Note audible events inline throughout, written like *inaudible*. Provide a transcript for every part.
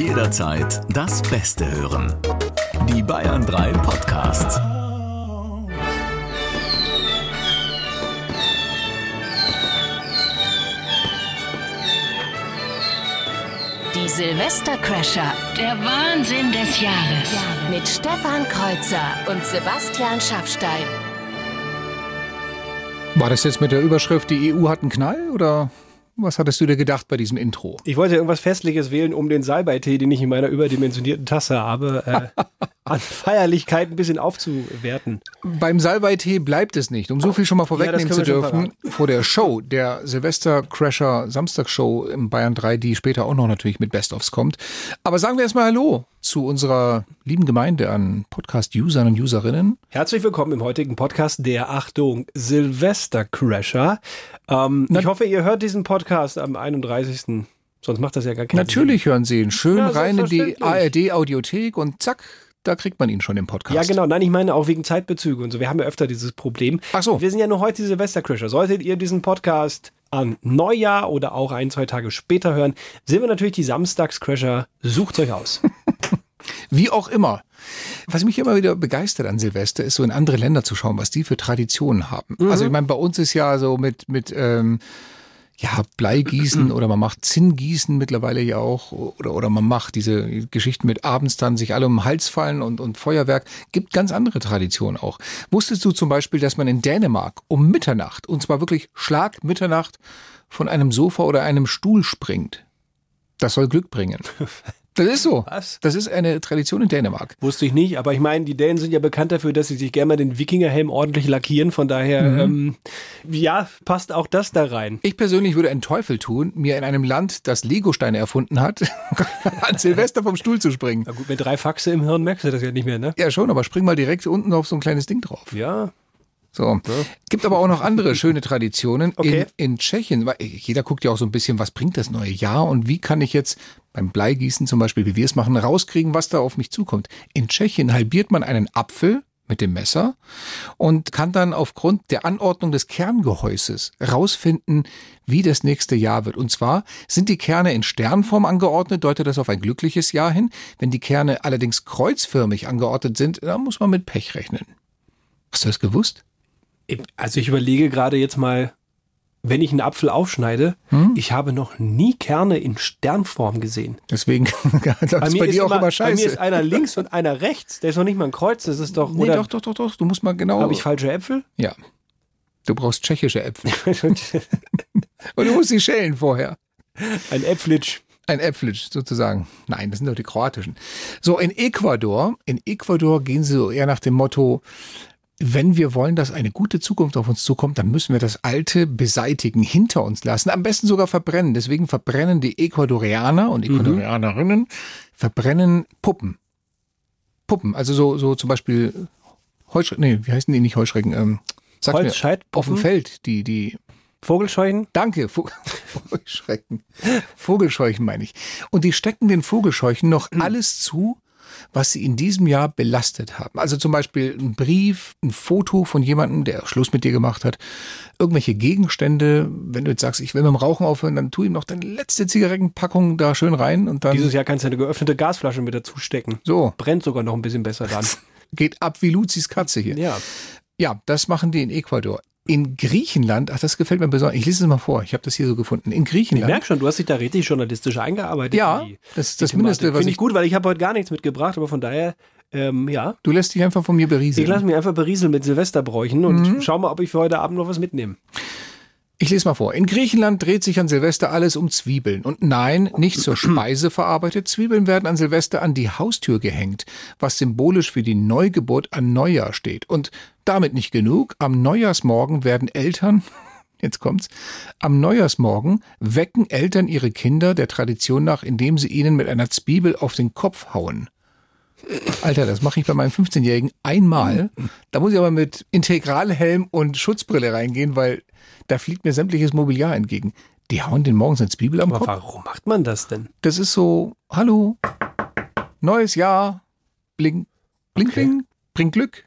Jederzeit das Beste hören. Die Bayern 3 Podcasts. Die Silvestercrasher Der Wahnsinn des Jahres. mit Stefan Kreuzer und Sebastian Schaffstein. War das jetzt mit der Überschrift, die EU hat einen Knall oder was hattest du dir gedacht bei diesem Intro? Ich wollte irgendwas Festliches wählen, um den Salbeitee, den ich in meiner überdimensionierten Tasse habe, äh, *laughs* an Feierlichkeit ein bisschen aufzuwerten. Beim Salbeitee bleibt es nicht. Um so viel schon mal vorwegnehmen das zu dürfen, vor der Show, der Silvester-Crasher Samstagsshow im Bayern 3, die später auch noch natürlich mit Best-ofs kommt. Aber sagen wir erstmal Hallo zu unserer lieben Gemeinde an Podcast-Usern und Userinnen. Herzlich willkommen im heutigen Podcast der Achtung Silvester-Crasher. Ähm, ich hoffe, ihr hört diesen Podcast am 31. Sonst macht das ja gar keinen Natürlich hören Sie ihn schön Ja, rein in die. ARD-Audiothek und zack, da kriegt man ihn schon im Podcast. Ja, genau. Nein, ich meine auch wegen Zeitbezüge und so. Wir haben ja öfter dieses Problem. Ach so. Wir sind ja nur heute die Silvestercrasher. Solltet ihr diesen Podcast an Neujahr oder auch ein, zwei Tage später hören, sind wir natürlich die Samstagscrasher. Sucht euch aus. *laughs* Wie auch immer. Was mich immer wieder begeistert an Silvester ist, so in andere Länder zu schauen, was die für Traditionen haben. Also ich meine, bei uns ist ja so mit, mit ähm, ja, Bleigießen oder man macht Zinngießen mittlerweile ja auch oder, oder man macht diese Geschichten mit abends dann sich alle um den Hals fallen und, und Feuerwerk. Gibt ganz andere Traditionen auch. Wusstest du zum Beispiel, dass man in Dänemark um Mitternacht, und zwar wirklich Schlag Mitternacht, von einem Sofa oder einem Stuhl springt? Das soll Glück bringen. *laughs* Das ist so. Was? Das ist eine Tradition in Dänemark. Wusste ich nicht, aber ich meine, die Dänen sind ja bekannt dafür, dass sie sich gerne mal den Wikingerhelm ordentlich lackieren. Von daher, ähm, ja, passt auch das da rein. Ich persönlich würde einen Teufel tun, mir in einem Land, das Legosteine erfunden hat, *laughs* an Silvester vom Stuhl zu springen. Na gut, mit drei Faxe im Hirn merkst du das ja nicht mehr, ne? Ja, schon, aber spring mal direkt unten auf so ein kleines Ding drauf. Ja. So. Gibt aber auch noch andere schöne Traditionen. Okay. In, in Tschechien, jeder guckt ja auch so ein bisschen, was bringt das neue Jahr und wie kann ich jetzt beim Bleigießen zum Beispiel, wie wir es machen, rauskriegen, was da auf mich zukommt. In Tschechien halbiert man einen Apfel mit dem Messer und kann dann aufgrund der Anordnung des Kerngehäuses rausfinden, wie das nächste Jahr wird. Und zwar sind die Kerne in Sternform angeordnet, deutet das auf ein glückliches Jahr hin. Wenn die Kerne allerdings kreuzförmig angeordnet sind, dann muss man mit Pech rechnen. Hast du das gewusst? Also ich überlege gerade jetzt mal, wenn ich einen Apfel aufschneide, ich habe noch nie Kerne in Sternform gesehen. Deswegen *laughs* das ist bei dir auch immer bei mir scheiße. ist einer links und einer rechts. Der ist noch nicht mal ein Kreuz, das ist doch, nee, oder doch, doch, doch, doch. Du musst mal genau. habe ich falsche Äpfel? ja. Du brauchst tschechische Äpfel. *laughs* Und du musst sie schälen vorher. ein Äpflitsch. Ein Äpflitsch sozusagen. Nein, das sind doch die kroatischen. So, in Ecuador, in Ecuador gehen sie so eher nach dem Motto, wenn wir wollen, dass eine gute Zukunft auf uns zukommt, dann müssen wir das Alte beseitigen, hinter uns lassen, am besten sogar verbrennen. Deswegen verbrennen die Ecuadorianer und Ecuadorianerinnen, verbrennen Puppen. Puppen, also so, so zum Beispiel Heuschrecken, nee, wie heißen die nicht Heuschrecken? Ähm, sag Holzscheit, auf dem? Feld, die, die, Vogelscheuchen? Danke, Vo *laughs* Heuschrecken. Vogelscheuchen meine ich. Und die stecken den Vogelscheuchen noch alles zu, was sie in diesem Jahr belastet haben. Also zum Beispiel ein Brief, ein Foto von jemandem, der Schluss mit dir gemacht hat, irgendwelche Gegenstände. Wenn du jetzt sagst, ich will mit dem Rauchen aufhören, dann tu ihm noch deine letzte Zigarettenpackung da schön rein und dann Dieses Jahr kannst du eine geöffnete Gasflasche mit dazu stecken. so Brennt sogar noch ein bisschen besser dann. *laughs* geht ab wie Luzis Katze hier. ja. Ja, das machen die in Ecuador. In Griechenland, ach, das gefällt mir besonders. Ich lese es mal vor. Ich habe das hier so gefunden. In Ich Griechenland. merke schon, du hast dich da richtig journalistisch eingearbeitet. Ja, die- das ist das Mindeste, was Finde ich- ich gut, weil ich habe heute gar nichts mitgebracht, aber von daher, ähm, ja. Du lässt dich einfach von mir berieseln. Ich lasse mich einfach berieseln mit Silvesterbräuchen und Mhm. schau mal, ob ich für heute Abend noch was mitnehme. Ich lese mal vor. In Griechenland dreht sich an Silvester alles um Zwiebeln. Und nein, nicht zur *clears throat* Speise verarbeitet. Zwiebeln werden an Silvester an die Haustür gehängt, was symbolisch für die Neugeburt an Neujahr steht. Und damit nicht genug. Am Neujahrsmorgen werden Eltern, *laughs* jetzt kommt's, am Neujahrsmorgen wecken Eltern ihre Kinder der Tradition nach, indem sie ihnen mit einer Zwiebel auf den Kopf hauen. Alter, das mache ich bei meinem 15-Jährigen einmal. Da muss ich aber mit Integralhelm und Schutzbrille reingehen, weil da fliegt mir sämtliches Mobiliar entgegen. Die hauen den morgens eine Zwiebel am Aber Kopf. warum macht man das denn? Das ist so, hallo, neues Jahr, bling, bling, Okay. bling, bringt Glück.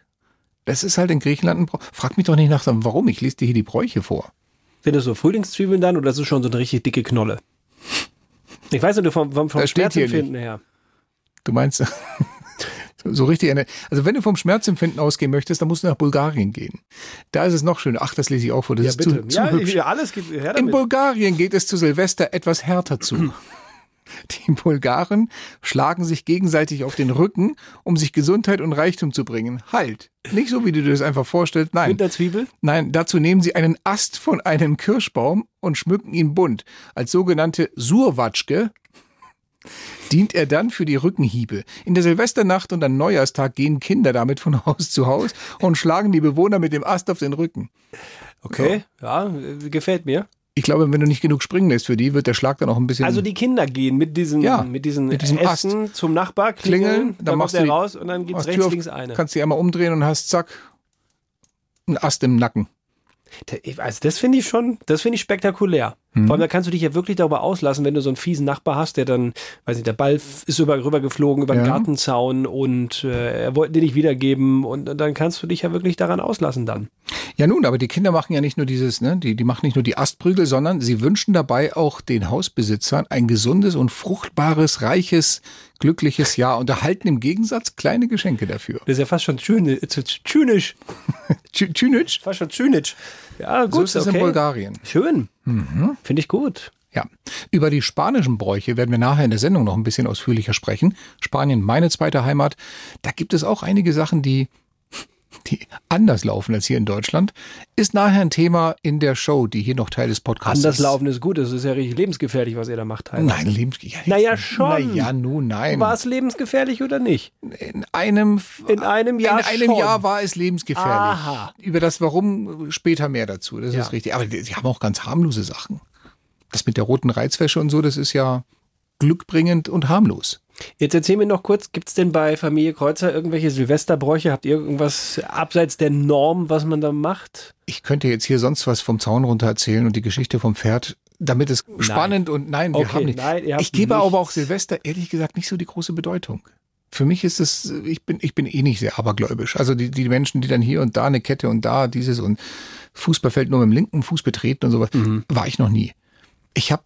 Das ist halt in Griechenland ein Brauch. Frag mich doch nicht nach, warum. Ich lese dir hier die Bräuche vor. Sind das so Frühlingszwiebeln dann oder ist es schon so eine richtig dicke Knolle? Ich weiß nicht, vom, vom, vom Schmerzempfinden her. Du meinst, so richtig eine, also wenn du vom Schmerzempfinden ausgehen möchtest, dann musst du nach Bulgarien gehen. Da ist es noch schöner. Ach, das lese ich auch vor, das Ja, ist bitte. zu, zu ja, hübsch. ja, alles gibt her In. Bulgarien geht es zu Silvester etwas härter zu. *clears throat* Die Bulgaren schlagen sich gegenseitig auf den Rücken, um sich Gesundheit und Reichtum zu bringen. Halt. Nicht so, wie du dir das einfach vorstellst. Nein. Mit der Zwiebel? Nein, dazu nehmen sie einen Ast von einem Kirschbaum und schmücken ihn bunt. Als sogenannte Surwatschke dient er dann für die Rückenhiebe. In der Silvesternacht und am Neujahrstag gehen Kinder damit von *laughs* Haus zu Haus und schlagen die Bewohner mit dem Ast auf den Rücken. Okay, ja, äh, gefällt mir. Ich glaube, wenn du nicht genug springen lässt für die, wird der Schlag dann auch ein bisschen. Also die Kinder gehen mit diesen, Ja, mit diesen, mit diesem Essen zum Nachbar, klingeln, Klingeln, dann, dann machst du raus und dann gibt's machst rechts, Tür auf, links eine. Kannst die einmal umdrehen und hast zack, einen Ast im Nacken. Also das finde ich schon, das finde ich spektakulär. Mhm. Vor allem, da kannst du dich ja wirklich darüber auslassen, wenn du so einen fiesen Nachbar hast, der dann, weiß nicht, der Ball ist über, rüber geflogen über den Ja. Gartenzaun und äh, er wollte den nicht wiedergeben und, und dann kannst du dich ja wirklich daran auslassen dann. Ja nun, aber die Kinder machen ja nicht nur dieses, ne, die, die machen nicht nur die Astprügel, sondern sie wünschen dabei auch den Hausbesitzern ein gesundes und fruchtbares, reiches, glückliches Jahr und erhalten im Gegensatz kleine Geschenke dafür. Das ist ja fast schon zynisch, *laughs* zynisch Tschünic? fast schon zynisch. Ja, gut, So ist es okay. in Bulgarien. Schön. Finde ich gut. Ja. Über die spanischen Bräuche werden wir nachher in der Sendung noch ein bisschen ausführlicher sprechen. Spanien, meine zweite Heimat. Da gibt es auch einige Sachen, die, die anders laufen als hier in Deutschland. Ist nachher ein Thema in der Show, die hier noch Teil des Podcasts Anders ist. laufen ist gut, das ist ja richtig lebensgefährlich, was ihr da macht. teilweise. Nein, lebensgefährlich. Naja, schon. Naja, nun, nein. War es lebensgefährlich oder nicht? In einem, In einem Jahr in einem schon. Jahr war es lebensgefährlich. Aha. Über das Warum später mehr dazu. Das Ja. ist richtig. Aber die haben auch ganz harmlose Sachen. Das mit der roten Reizwäsche und so, das ist ja glückbringend und harmlos. Jetzt erzähl mir noch kurz, gibt es denn bei Familie Kreuzer irgendwelche Silvesterbräuche? Habt ihr irgendwas abseits der Norm, was man da macht? Ich könnte jetzt hier sonst was vom Zaun runter erzählen und die Geschichte vom Pferd, damit es spannend und nein, wir Okay, haben nicht. nein, ich gebe aber auch nichts. Silvester ehrlich gesagt nicht so die große Bedeutung. Für mich ist es, ich bin, ich bin eh nicht sehr abergläubisch. Also die, die Menschen, die dann hier und da eine Kette und da dieses und Fußballfeld nur mit dem linken Fuß betreten und sowas, Mhm. war ich noch nie. Ich habe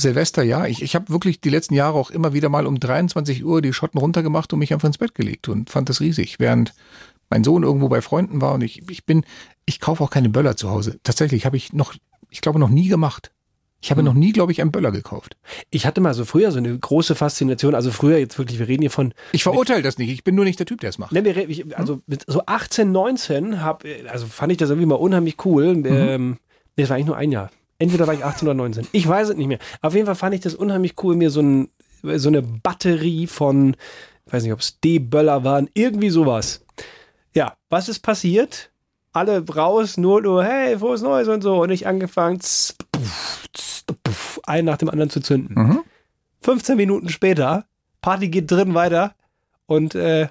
Silvester, ja, ich, ich habe wirklich die letzten Jahre auch immer wieder mal um 23 Uhr die Schotten runtergemacht und mich einfach ins Bett gelegt und fand das riesig, während mein Sohn irgendwo bei Freunden war und ich, ich bin, ich kaufe auch keine Böller zu Hause. Tatsächlich habe ich noch, ich glaube, noch nie gemacht. Ich Hm. habe noch nie, glaube ich, einen Böller gekauft. Ich hatte mal so früher so eine große Faszination, also früher jetzt wirklich, wir reden hier von, Ich verurteile das nicht. Ich bin nur nicht der Typ, der es macht. ne, wir, also mit so 18, 19 hab, also fand ich das irgendwie mal unheimlich cool. Mhm. Ähm, nee, das war eigentlich nur ein Jahr. Entweder war ich 18 oder 19. Ich weiß es nicht mehr. Auf jeden Fall fand ich das unheimlich cool, mir so, ein, so eine Batterie von, ich weiß nicht, ob es D-Böller waren, irgendwie sowas. Ja, was ist passiert? Alle raus, nur, nur, hey, frohes Neues und so. Und ich angefangen, puff, puff, einen nach dem anderen zu zünden. Mhm. 15 Minuten später, Party geht drin weiter und äh,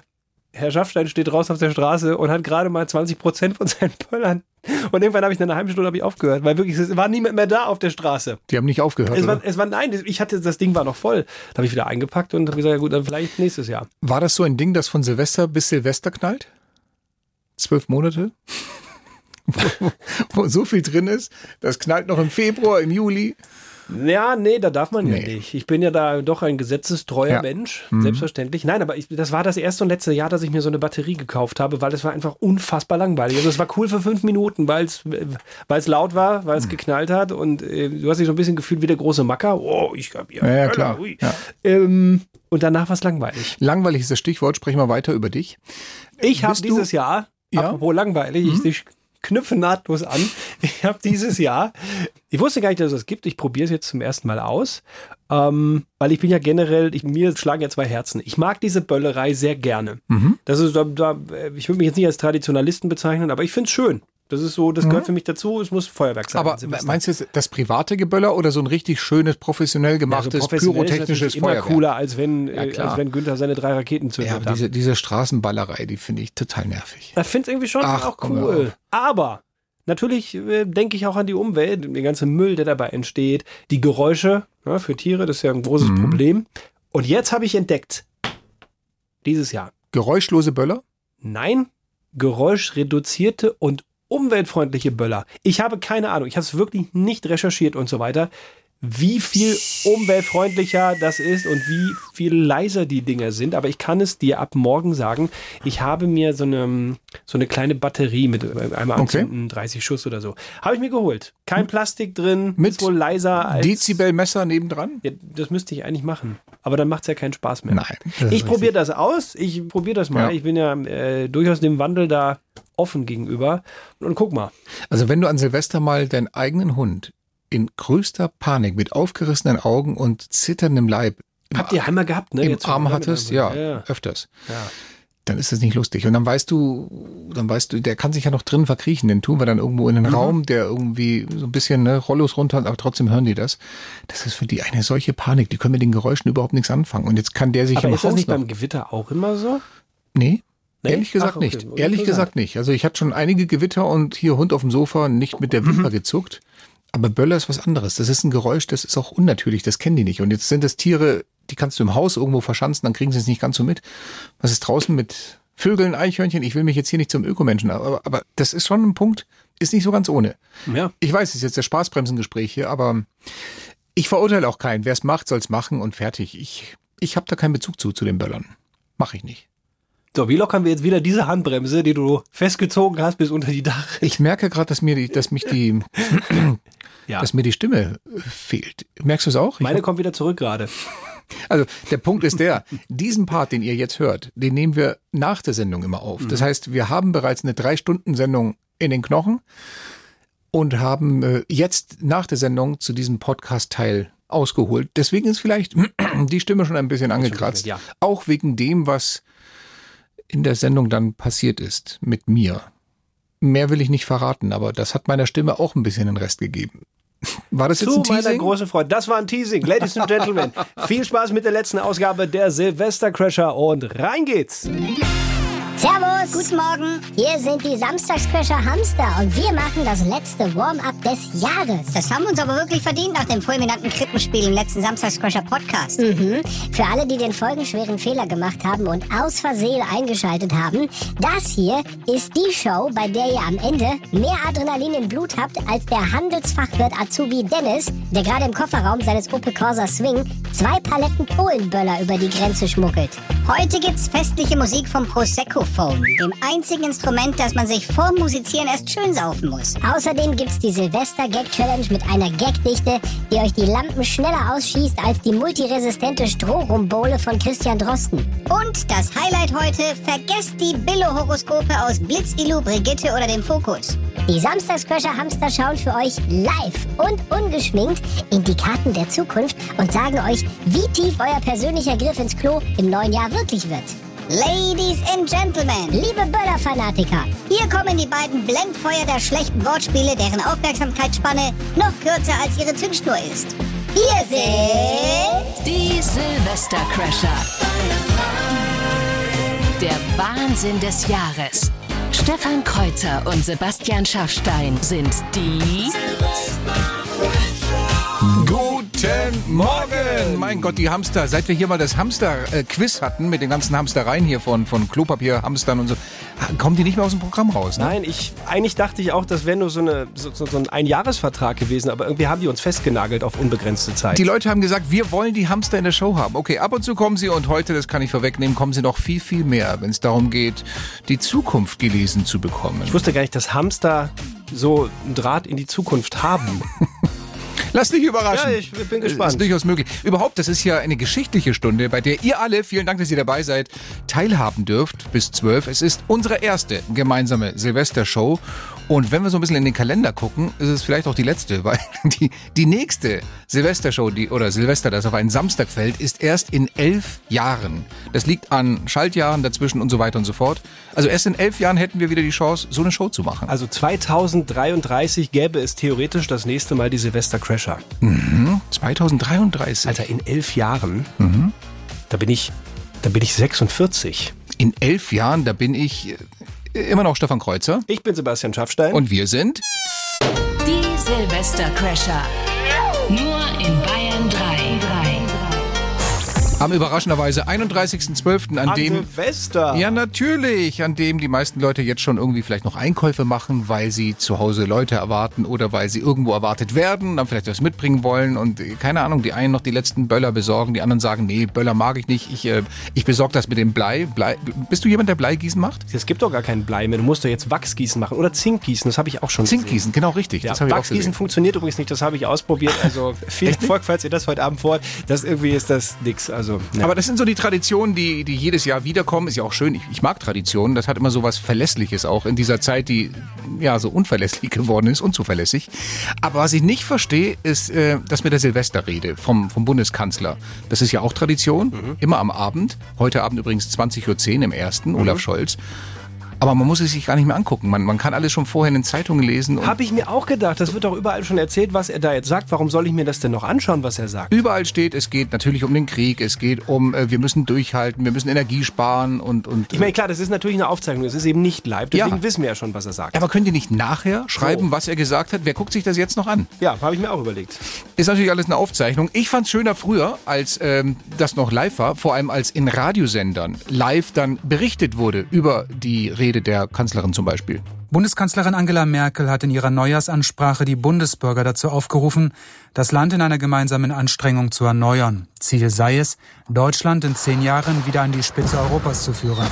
Herr Schaffstein steht draußen auf der Straße und hat gerade mal 20 Prozent von seinen Böllern. Und irgendwann habe ich nach einer halben Stunde habe ich aufgehört, weil wirklich, es war niemand mehr da auf der Straße. Die haben nicht aufgehört. Es war, es war, nein, ich hatte, das Ding war noch voll. Da habe ich wieder eingepackt und habe gesagt, ja gut, dann vielleicht nächstes Jahr. War das so ein Ding, das von Silvester bis Silvester knallt? Zwölf Monate? *laughs* wo, wo so viel drin ist, das knallt noch im Februar, im Juli. Ja, nee, da darf man ja Nee. nicht. Ich bin ja da doch ein gesetzestreuer Ja. Mensch, selbstverständlich. Nein, aber ich, das war das erste und letzte Jahr, dass ich mir so eine Batterie gekauft habe, weil das war einfach unfassbar langweilig. Also es war cool für fünf Minuten, weil es weil es laut war, weil es geknallt hat und äh, du hast dich so ein bisschen gefühlt wie der große Macker. Oh, ich hab Ja, ja, Böller, klar. Ja. Ähm, und danach war es langweilig. Langweilig ist das Stichwort, sprechen wir weiter über dich. Ich habe dieses Jahr, Ja? Mhm. apropos langweilig, ich, ich knüpfe nahtlos an. *laughs* Ich habe dieses Jahr, ich wusste gar nicht, dass es das gibt. Ich probiere es jetzt zum ersten Mal aus, ähm, weil ich bin ja generell, ich, mir schlagen ja zwei Herzen. Ich mag diese Böllerei sehr gerne. Mhm. Das ist, da, da, ich würde mich jetzt nicht als Traditionalisten bezeichnen, aber ich finde es schön. Das ist so, das gehört für mich dazu. Es muss Feuerwerk sein. Mhm. Aber meinst du jetzt das private Geböller oder so ein richtig schönes, professionell Ja, so gemachtes, professionell ist pyrotechnisches natürlich immer Feuerwerk? cooler, als wenn, äh, klar. als wenn Günther seine drei Raketen zündet. Ja, aber diese, diese Straßenballerei, die finde ich total nervig. Ich finde es irgendwie schon Ach, auch cool. Aber natürlich äh, denke ich auch an die Umwelt, den ganzen Müll, der dabei entsteht, die Geräusche ja, für Tiere, das ist ja ein großes Mhm. Problem. Und jetzt habe ich entdeckt, dieses Jahr, Geräuschlose Böller? nein, geräuschreduzierte und umweltfreundliche Böller. Ich habe keine Ahnung, ich habe es wirklich nicht recherchiert und so weiter. Wie viel umweltfreundlicher das ist und wie viel leiser die Dinger sind. Aber ich kann es dir ab morgen sagen. Ich habe mir so eine, so eine kleine Batterie mit einmal Okay. anzünden, 30 Schuss oder so. Habe ich mir geholt. Kein Plastik drin, Mit ist wohl leiser als... Dezibelmesser nebendran? Ja, das müsste ich eigentlich machen. Aber dann macht es ja keinen Spaß mehr. Nein, Ich probiere das aus. Ich probiere das mal. Ja. Ich bin ja äh, durchaus dem Wandel da offen gegenüber. Und guck mal. Also wenn du an Silvester mal deinen eigenen Hund in größter Panik mit aufgerissenen Augen und zitterndem Leib Habt ihr einmal gehabt, ne? im Jetzt Arm hattest, ja, ja. öfters, ja. dann ist das nicht lustig. Und dann weißt du, dann weißt du, der kann sich ja noch drin verkriechen. Den tun wir dann irgendwo in Mhm. einen Raum, der irgendwie so ein bisschen ne, Rollos runter, hat, aber trotzdem hören die das. Das ist für die eine solche Panik. Die können mit den Geräuschen überhaupt nichts anfangen. Und jetzt kann der sich Aber im ist das Haus nicht noch beim Gewitter auch immer so? Nee. Nee? Ehrlich gesagt Ach, okay. nicht. Ehrlich gesagt nicht. Also ich hatte schon einige Gewitter und hier Hund auf dem Sofa nicht mit der Mhm. Wimper gezuckt. Aber Böller ist was anderes. Das ist ein Geräusch, das ist auch unnatürlich, das kennen die nicht. Und jetzt sind das Tiere, die kannst du im Haus irgendwo verschanzen, dann kriegen sie es nicht ganz so mit. Was ist draußen mit Vögeln, Eichhörnchen? Ich will mich jetzt hier nicht zum Ökomenschen, aber, aber das ist schon ein Punkt, ist nicht so ganz ohne. Ja. Ich weiß, es ist jetzt der Spaßbremsengespräch hier, aber ich verurteile auch keinen. Wer es macht, soll es machen und fertig. Ich, ich habe da keinen Bezug zu, zu den Böllern. Mache ich nicht. So, wie lockern wir jetzt wieder diese Handbremse, die du festgezogen hast bis unter die Dach? Ich merke gerade, dass mir die, dass mich die, *laughs* Ja. dass mir die Stimme fehlt. Merkst du es auch? Meine hab- kommt wieder zurück gerade. *laughs* also der Punkt ist der: Diesen Part, den ihr jetzt hört, den nehmen wir nach der Sendung immer auf. Das heißt, wir haben bereits eine drei Stunden Sendung in den Knochen und haben äh, jetzt nach der Sendung zu diesem Podcast-Teil ausgeholt. Deswegen ist vielleicht *clears throat* die Stimme schon ein bisschen angekratzt. ja. Auch wegen dem, was in der Sendung dann passiert ist mit mir. Mehr will ich nicht verraten, aber das hat meiner Stimme auch ein bisschen den Rest gegeben. War das jetzt Zu ein meiner Teasing? großen Freude. Das war ein Teasing. Ladies and Gentlemen, *laughs* viel Spaß mit der letzten Ausgabe der Silvester Crasher und rein geht's. Servus, guten Morgen. Hier sind die Samstagscrasher Hamster und wir machen das letzte Warm-up des Jahres. Das haben wir uns aber wirklich verdient nach dem fulminanten Krippenspiel im letzten Samstagscrasher Podcast. Mhm. Für alle, die den folgenschweren Fehler gemacht haben und aus Versehen eingeschaltet haben, das hier ist die Show, bei der ihr am Ende mehr Adrenalin im Blut habt als der Handelsfachwirt Azubi Dennis, der gerade im Kofferraum seines Opel Corsa Swing zwei Paletten Polenböller über die Grenze schmuggelt. Heute gibt's festliche Musik vom Prosecco Phone, dem einzigen Instrument, das man sich vor Musizieren erst schön saufen muss. Außerdem gibt's die Silvester-Gag-Challenge mit einer Gagdichte, die euch die Lampen schneller ausschießt als die multiresistente Strohrumbowle von Christian Drosten. Und das Highlight heute, vergesst die Billo-Horoskope aus Blitzilu, Brigitte oder dem Fokus. Die Samstagscrasher Hamster schauen für euch live und ungeschminkt in die Karten der Zukunft und sagen euch, wie tief euer persönlicher Griff ins Klo im neuen Jahr wirklich wird. Ladies and Gentlemen, Liebe Böller-Fanatiker, hier kommen die beiden Blendfeuer der schlechten Wortspiele, deren Aufmerksamkeitsspanne noch kürzer als ihre Zündschnur ist. Hier sind... Die Silvester Crasher. Der Wahnsinn des Jahres. Stefan Kreuzer und Sebastian Schaffstein sind die Mein Gott, die Hamster. Seit wir hier mal das Hamster-Quiz hatten mit den ganzen Hamstereien hier von, von Klopapier, Hamstern und so, kommen die nicht mehr aus dem Programm raus. Ne? Nein, ich, eigentlich dachte ich auch, das wäre nur so, eine, so, so so ein Einjahresvertrag gewesen, aber irgendwie haben die uns festgenagelt auf unbegrenzte Zeit. Die Leute haben gesagt, wir wollen die Hamster in der Show haben. Okay, ab und zu kommen sie und heute, das kann ich vorwegnehmen, kommen sie noch viel, viel mehr, wenn es darum geht, die Zukunft gelesen zu bekommen. ich wusste gar nicht, dass Hamster so einen Draht in die Zukunft haben. *laughs* Lass dich überraschen. Ja, ich bin Das gespannt. ist durchaus möglich. Überhaupt, das ist ja eine geschichtliche Stunde, bei der ihr alle, vielen Dank, dass ihr dabei seid, teilhaben dürft bis zwölf. Es ist unsere erste gemeinsame Silvestershow. Und wenn wir so ein bisschen in den Kalender gucken, ist es vielleicht auch die letzte, *laughs* weil die, die nächste Silvestershow, die, oder Silvester, das auf einen Samstag fällt, ist erst in elf Jahren. Das liegt an Schaltjahren dazwischen und so weiter und so fort. Also erst in elf Jahren hätten wir wieder die Chance, so eine Show zu machen. Also 2033 gäbe es theoretisch das nächste Mal die Silvester Crasher. 2033. Alter, in elf Jahren, da bin ich, da bin ich 46. In elf Jahren, da bin ich äh, immer noch Stefan Kreuzer. Ich bin Sebastian Schaffstein. Und wir sind die Silvester Crasher. Nur in Bayern 3. Am überraschenderweise 31.12., an, An dem Silvester. Ja, natürlich, an dem die meisten Leute jetzt schon irgendwie vielleicht noch Einkäufe machen, weil sie zu Hause Leute erwarten oder weil sie irgendwo erwartet werden, dann vielleicht was mitbringen wollen und äh, keine Ahnung, die einen noch die letzten Böller besorgen, die anderen sagen, nee, Böller mag ich nicht, ich, äh, ich besorge das mit dem Blei. Blei. Bist du jemand, der Bleigießen macht? Es gibt doch gar keinen Blei mehr. Du musst doch jetzt Wachsgießen machen oder Zinkgießen. Das habe ich auch schon Zinkgießen, genau richtig. Ja, das habe ich auch Wachsgießen gesehen. funktioniert übrigens nicht, das habe ich ausprobiert. Also *laughs* viel Erfolg, falls ihr das heute Abend vorhat. Das irgendwie ist das nix. Also, ja. Aber das sind so die Traditionen, die, die jedes Jahr wiederkommen. Ist ja auch schön. Ich, ich mag Traditionen. Das hat immer so was Verlässliches auch in dieser Zeit, die ja so unverlässlich *laughs* geworden ist, unzuverlässig. Aber was ich nicht verstehe, ist äh, das mit der Silvesterrede vom, vom Bundeskanzler. Das ist ja auch Tradition. Immer am Abend. Heute Abend übrigens 20.10 Uhr im ersten, Olaf Scholz. Aber man muss es sich gar nicht mehr angucken. Man, man kann alles schon vorher in den Zeitungen lesen. Habe ich mir auch gedacht. Das wird doch überall schon erzählt, was er da jetzt sagt. Warum soll ich mir das denn noch anschauen, was er sagt? Überall steht, es geht natürlich um den Krieg, es geht um, äh, wir müssen durchhalten, wir müssen Energie sparen und. und Ich meine, klar, das ist natürlich eine Aufzeichnung. Es ist eben nicht live. Deswegen Ja. wissen wir ja schon, was er sagt. aber könnt ihr nicht nachher schreiben, So. was er gesagt hat? Wer guckt sich das jetzt noch an? Ja, habe ich mir auch überlegt. Ist natürlich alles eine Aufzeichnung. Ich fand es schöner früher, als ähm, das noch live war, vor allem als in Radiosendern live dann berichtet wurde über die Rede der Kanzlerin zum Beispiel. Bundeskanzlerin Angela Merkel hat in ihrer Neujahrsansprache die Bundesbürger dazu aufgerufen, das Land in einer gemeinsamen Anstrengung zu erneuern. Ziel sei es, Deutschland in zehn Jahren wieder an die Spitze Europas zu führen,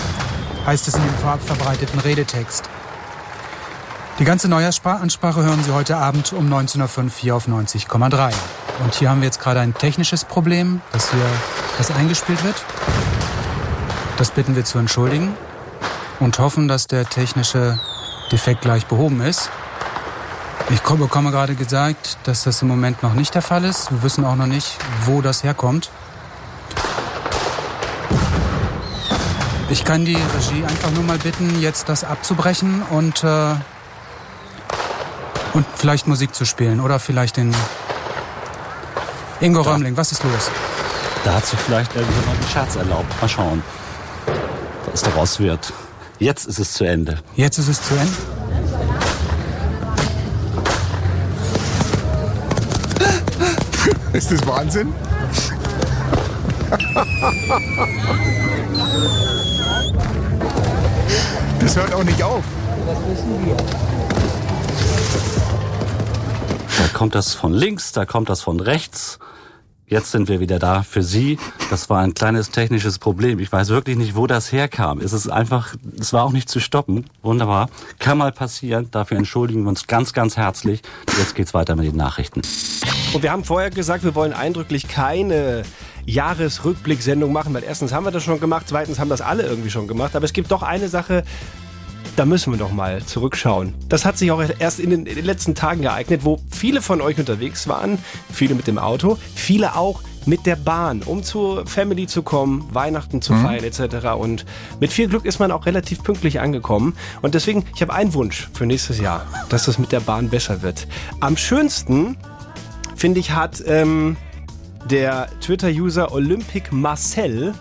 heißt es in dem vorab verbreiteten Redetext. Die ganze Neujahrsansprache hören Sie heute Abend um 19.05 Uhr hier auf 90,3. Und hier haben wir jetzt gerade ein technisches Problem, dass hier das eingespielt wird. Das bitten wir zu entschuldigen und hoffen, dass der technische Defekt gleich behoben ist. Ich ko- bekomme gerade gesagt, dass das im Moment noch nicht der Fall ist. Wir wissen auch noch nicht, wo das herkommt. Ich kann die Regie einfach nur mal bitten, jetzt das abzubrechen und, äh, und vielleicht Musik zu spielen oder vielleicht den Ingo Römling. Was ist los? Da hat sich vielleicht irgendjemand einen Scherz erlaubt. Mal schauen, was daraus wird. Jetzt ist es zu Ende. Jetzt ist es zu Ende. Ist das Wahnsinn? Das hört auch nicht auf. Da kommt das von links, da kommt das von rechts. Jetzt sind wir wieder da für Sie. Das war ein kleines technisches Problem. Ich weiß wirklich nicht, wo das herkam. Es ist einfach, es war auch nicht zu stoppen. Wunderbar. Kann mal passieren. Dafür entschuldigen wir uns ganz, ganz herzlich. Jetzt geht's weiter mit den Nachrichten. Und wir haben vorher gesagt, wir wollen eindrücklich keine Jahresrückblicksendung machen, weil erstens haben wir das schon gemacht, zweitens haben das alle irgendwie schon gemacht. Aber es gibt doch eine Sache, da müssen wir doch mal zurückschauen. Das hat sich auch erst in den, in den letzten Tagen geeignet, wo viele von euch unterwegs waren, viele mit dem Auto, viele auch mit der Bahn, um zur Family zu kommen, Weihnachten zu feiern etc. Und mit viel Glück ist man auch relativ pünktlich angekommen. Und deswegen, ich habe einen Wunsch für nächstes Jahr, dass das mit der Bahn besser wird. Am schönsten finde ich, hat ähm, der Twitter-User Olympic Marcel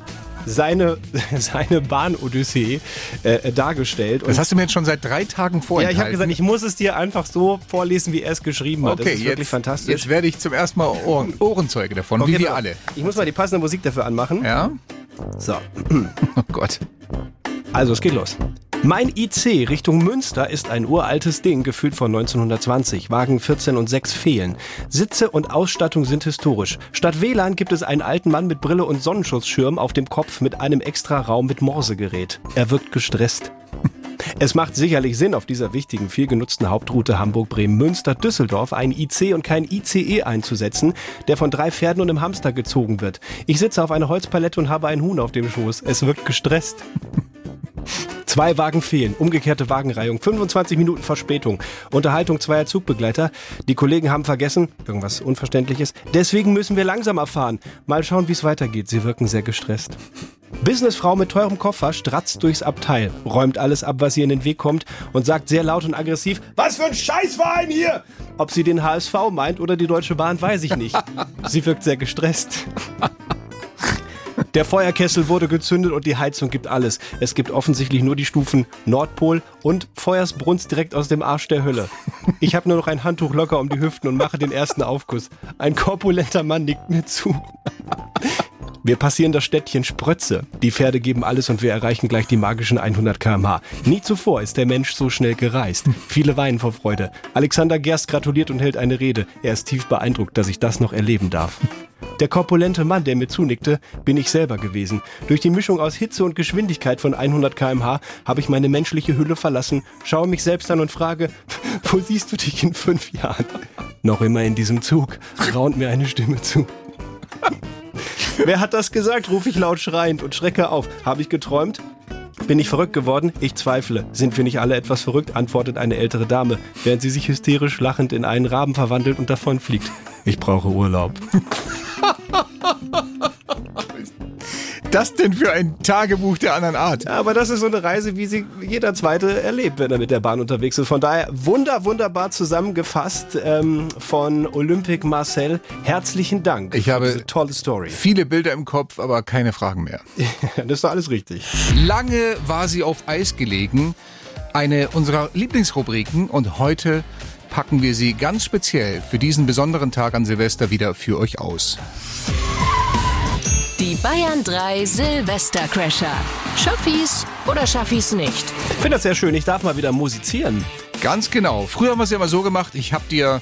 seine, *laughs* seine Bahn-Odyssee äh, dargestellt. Das hast du mir jetzt schon seit drei Tagen ja, vorenthalten. ich habe gesagt, ich muss es dir einfach so vorlesen, wie er es geschrieben hat. Okay, das ist wirklich jetzt, fantastisch. jetzt werde ich zum ersten Mal Ohren, *laughs* Ohrenzeuge davon, Okay, wie wir alle. Ich muss mal die passende Musik dafür anmachen. Ja? So, *laughs* Oh Gott. also es geht los. Mein IC Richtung Münster ist ein uraltes Ding, gefühlt von 1920. Wagen 14 und 6 fehlen. Sitze und Ausstattung sind historisch. Statt WLAN gibt es einen alten Mann mit Brille und Sonnenschutzschirm auf dem Kopf mit einem extra Raum mit Morsegerät. Er wirkt gestresst. *laughs* Es macht sicherlich Sinn, auf dieser wichtigen, viel genutzten Hauptroute Hamburg-Bremen-Münster-Düsseldorf einen IC und kein ICE einzusetzen, der von drei Pferden und einem Hamster gezogen wird. Ich sitze auf einer Holzpalette und habe ein Huhn auf dem Schoß. Es wirkt gestresst. *laughs* Zwei Wagen fehlen, umgekehrte Wagenreihung, 25 Minuten Verspätung, Unterhaltung zweier Zugbegleiter. Die Kollegen haben vergessen, irgendwas Unverständliches. Deswegen müssen wir langsamer fahren. Mal schauen, wie es weitergeht. Sie wirken sehr gestresst. Businessfrau mit teurem Koffer stratzt durchs Abteil, räumt alles ab, was ihr in den Weg kommt und sagt sehr laut und aggressiv, was für ein Scheißverein hier! Ob sie den HSV meint oder die Deutsche Bahn, weiß ich nicht. Sie wirkt sehr gestresst. Der Feuerkessel wurde gezündet und die Heizung gibt alles. Es gibt offensichtlich nur die Stufen Nordpol und Feuersbrunst direkt aus dem Arsch der Hölle. Ich habe nur noch ein Handtuch locker um die Hüften und mache den ersten Aufguss. Ein korpulenter Mann nickt mir zu. Wir passieren das Städtchen Sprötze. Die Pferde geben alles und wir erreichen gleich die magischen 100 km/h. Nie zuvor ist der Mensch so schnell gereist. Viele weinen vor Freude. Alexander Gerst gratuliert und hält eine Rede. Er ist tief beeindruckt, dass ich das noch erleben darf. Der korpulente Mann, der mir zunickte, bin ich selber gewesen. Durch die Mischung aus Hitze und Geschwindigkeit von 100 km/h habe ich meine menschliche Hülle verlassen, schaue mich selbst an und frage, *laughs* wo siehst du dich in fünf Jahren? Noch immer in diesem Zug, raunt mir eine Stimme zu. Wer hat das gesagt? rufe ich laut schreiend und schrecke auf. Habe ich geträumt? Bin ich verrückt geworden? Ich zweifle. Sind wir nicht alle etwas verrückt? antwortet eine ältere Dame, während sie sich hysterisch lachend in einen Raben verwandelt und davonfliegt. Ich brauche Urlaub. *laughs* Das denn für ein Tagebuch der anderen Art? Ja, aber das ist so eine Reise, wie sie jeder Zweite erlebt, wenn er mit der Bahn unterwegs ist. Von daher wunder, wunderbar zusammengefasst ähm, von Olympic Marcel. Herzlichen Dank. Ich habe diese tolle Story. Viele Bilder im Kopf, aber keine Fragen mehr. *laughs* das ist doch alles richtig. Lange war sie auf Eis gelegen. Eine unserer Lieblingsrubriken und heute packen wir sie ganz speziell für diesen besonderen Tag an Silvester wieder für euch aus. Die Bayern 3 Silvestercrasher. Schaffis oder Schaffis nicht? Ich finde das sehr schön. Ich darf mal wieder musizieren. Ganz genau. Früher haben wir es ja immer so gemacht, ich habe dir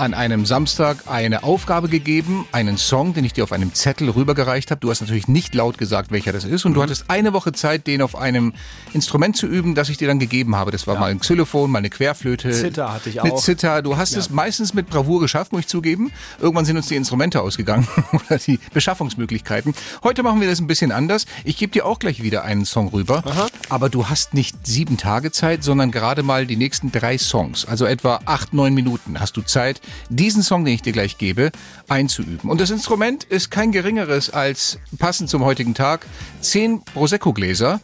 an einem Samstag eine Aufgabe gegeben, einen Song, den ich dir auf einem Zettel rübergereicht habe. Du hast natürlich nicht laut gesagt, welcher das ist. Und du hattest eine Woche Zeit, den auf einem Instrument zu üben, das ich dir dann gegeben habe. Das war Ja. mal ein Xylophon, mal eine Querflöte. Zither hatte ich Eine auch. Zither. Du hast es meistens mit Bravour geschafft, muss ich zugeben. Irgendwann sind uns die Instrumente ausgegangen *laughs* oder die Beschaffungsmöglichkeiten. Heute machen wir das ein bisschen anders. Ich gebe dir auch gleich wieder einen Song rüber. Aber du hast nicht sieben Tage Zeit, sondern gerade mal die nächsten drei Songs. Also etwa acht, neun Minuten hast du Zeit, diesen Song, den ich dir gleich gebe, einzuüben. Und das Instrument ist kein geringeres als, passend zum heutigen Tag, zehn Prosecco-Gläser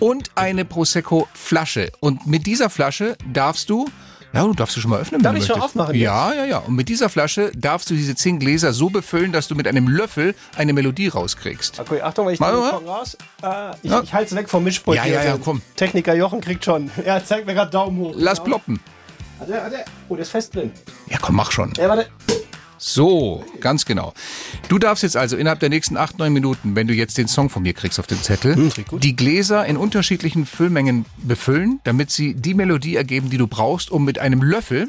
und eine Prosecco-Flasche. Und mit dieser Flasche darfst du ja, du darfst du schon mal öffnen. Darf ich schon aufmachen? Ja, ja, ja. Und mit dieser Flasche darfst du diese zehn Gläser so befüllen, dass du mit einem Löffel eine Melodie rauskriegst. Okay, Achtung, weil ich Mal, den mal. Song raus. Äh, ich Ja. ich halte es weg vom Mischpult. Ja, ja, ja, komm. Techniker Jochen kriegt schon. Er zeigt mir gerade Daumen hoch. Lass Genau. ploppen. Warte, warte. Oh, der ist fest drin. Ja, komm, mach schon. Ja, warte. So, ganz genau. Du darfst jetzt also innerhalb der nächsten acht, neun Minuten, wenn du jetzt den Song von mir kriegst auf den Zettel, gut. die Gläser in unterschiedlichen Füllmengen befüllen, damit sie die Melodie ergeben, die du brauchst, um mit einem Löffel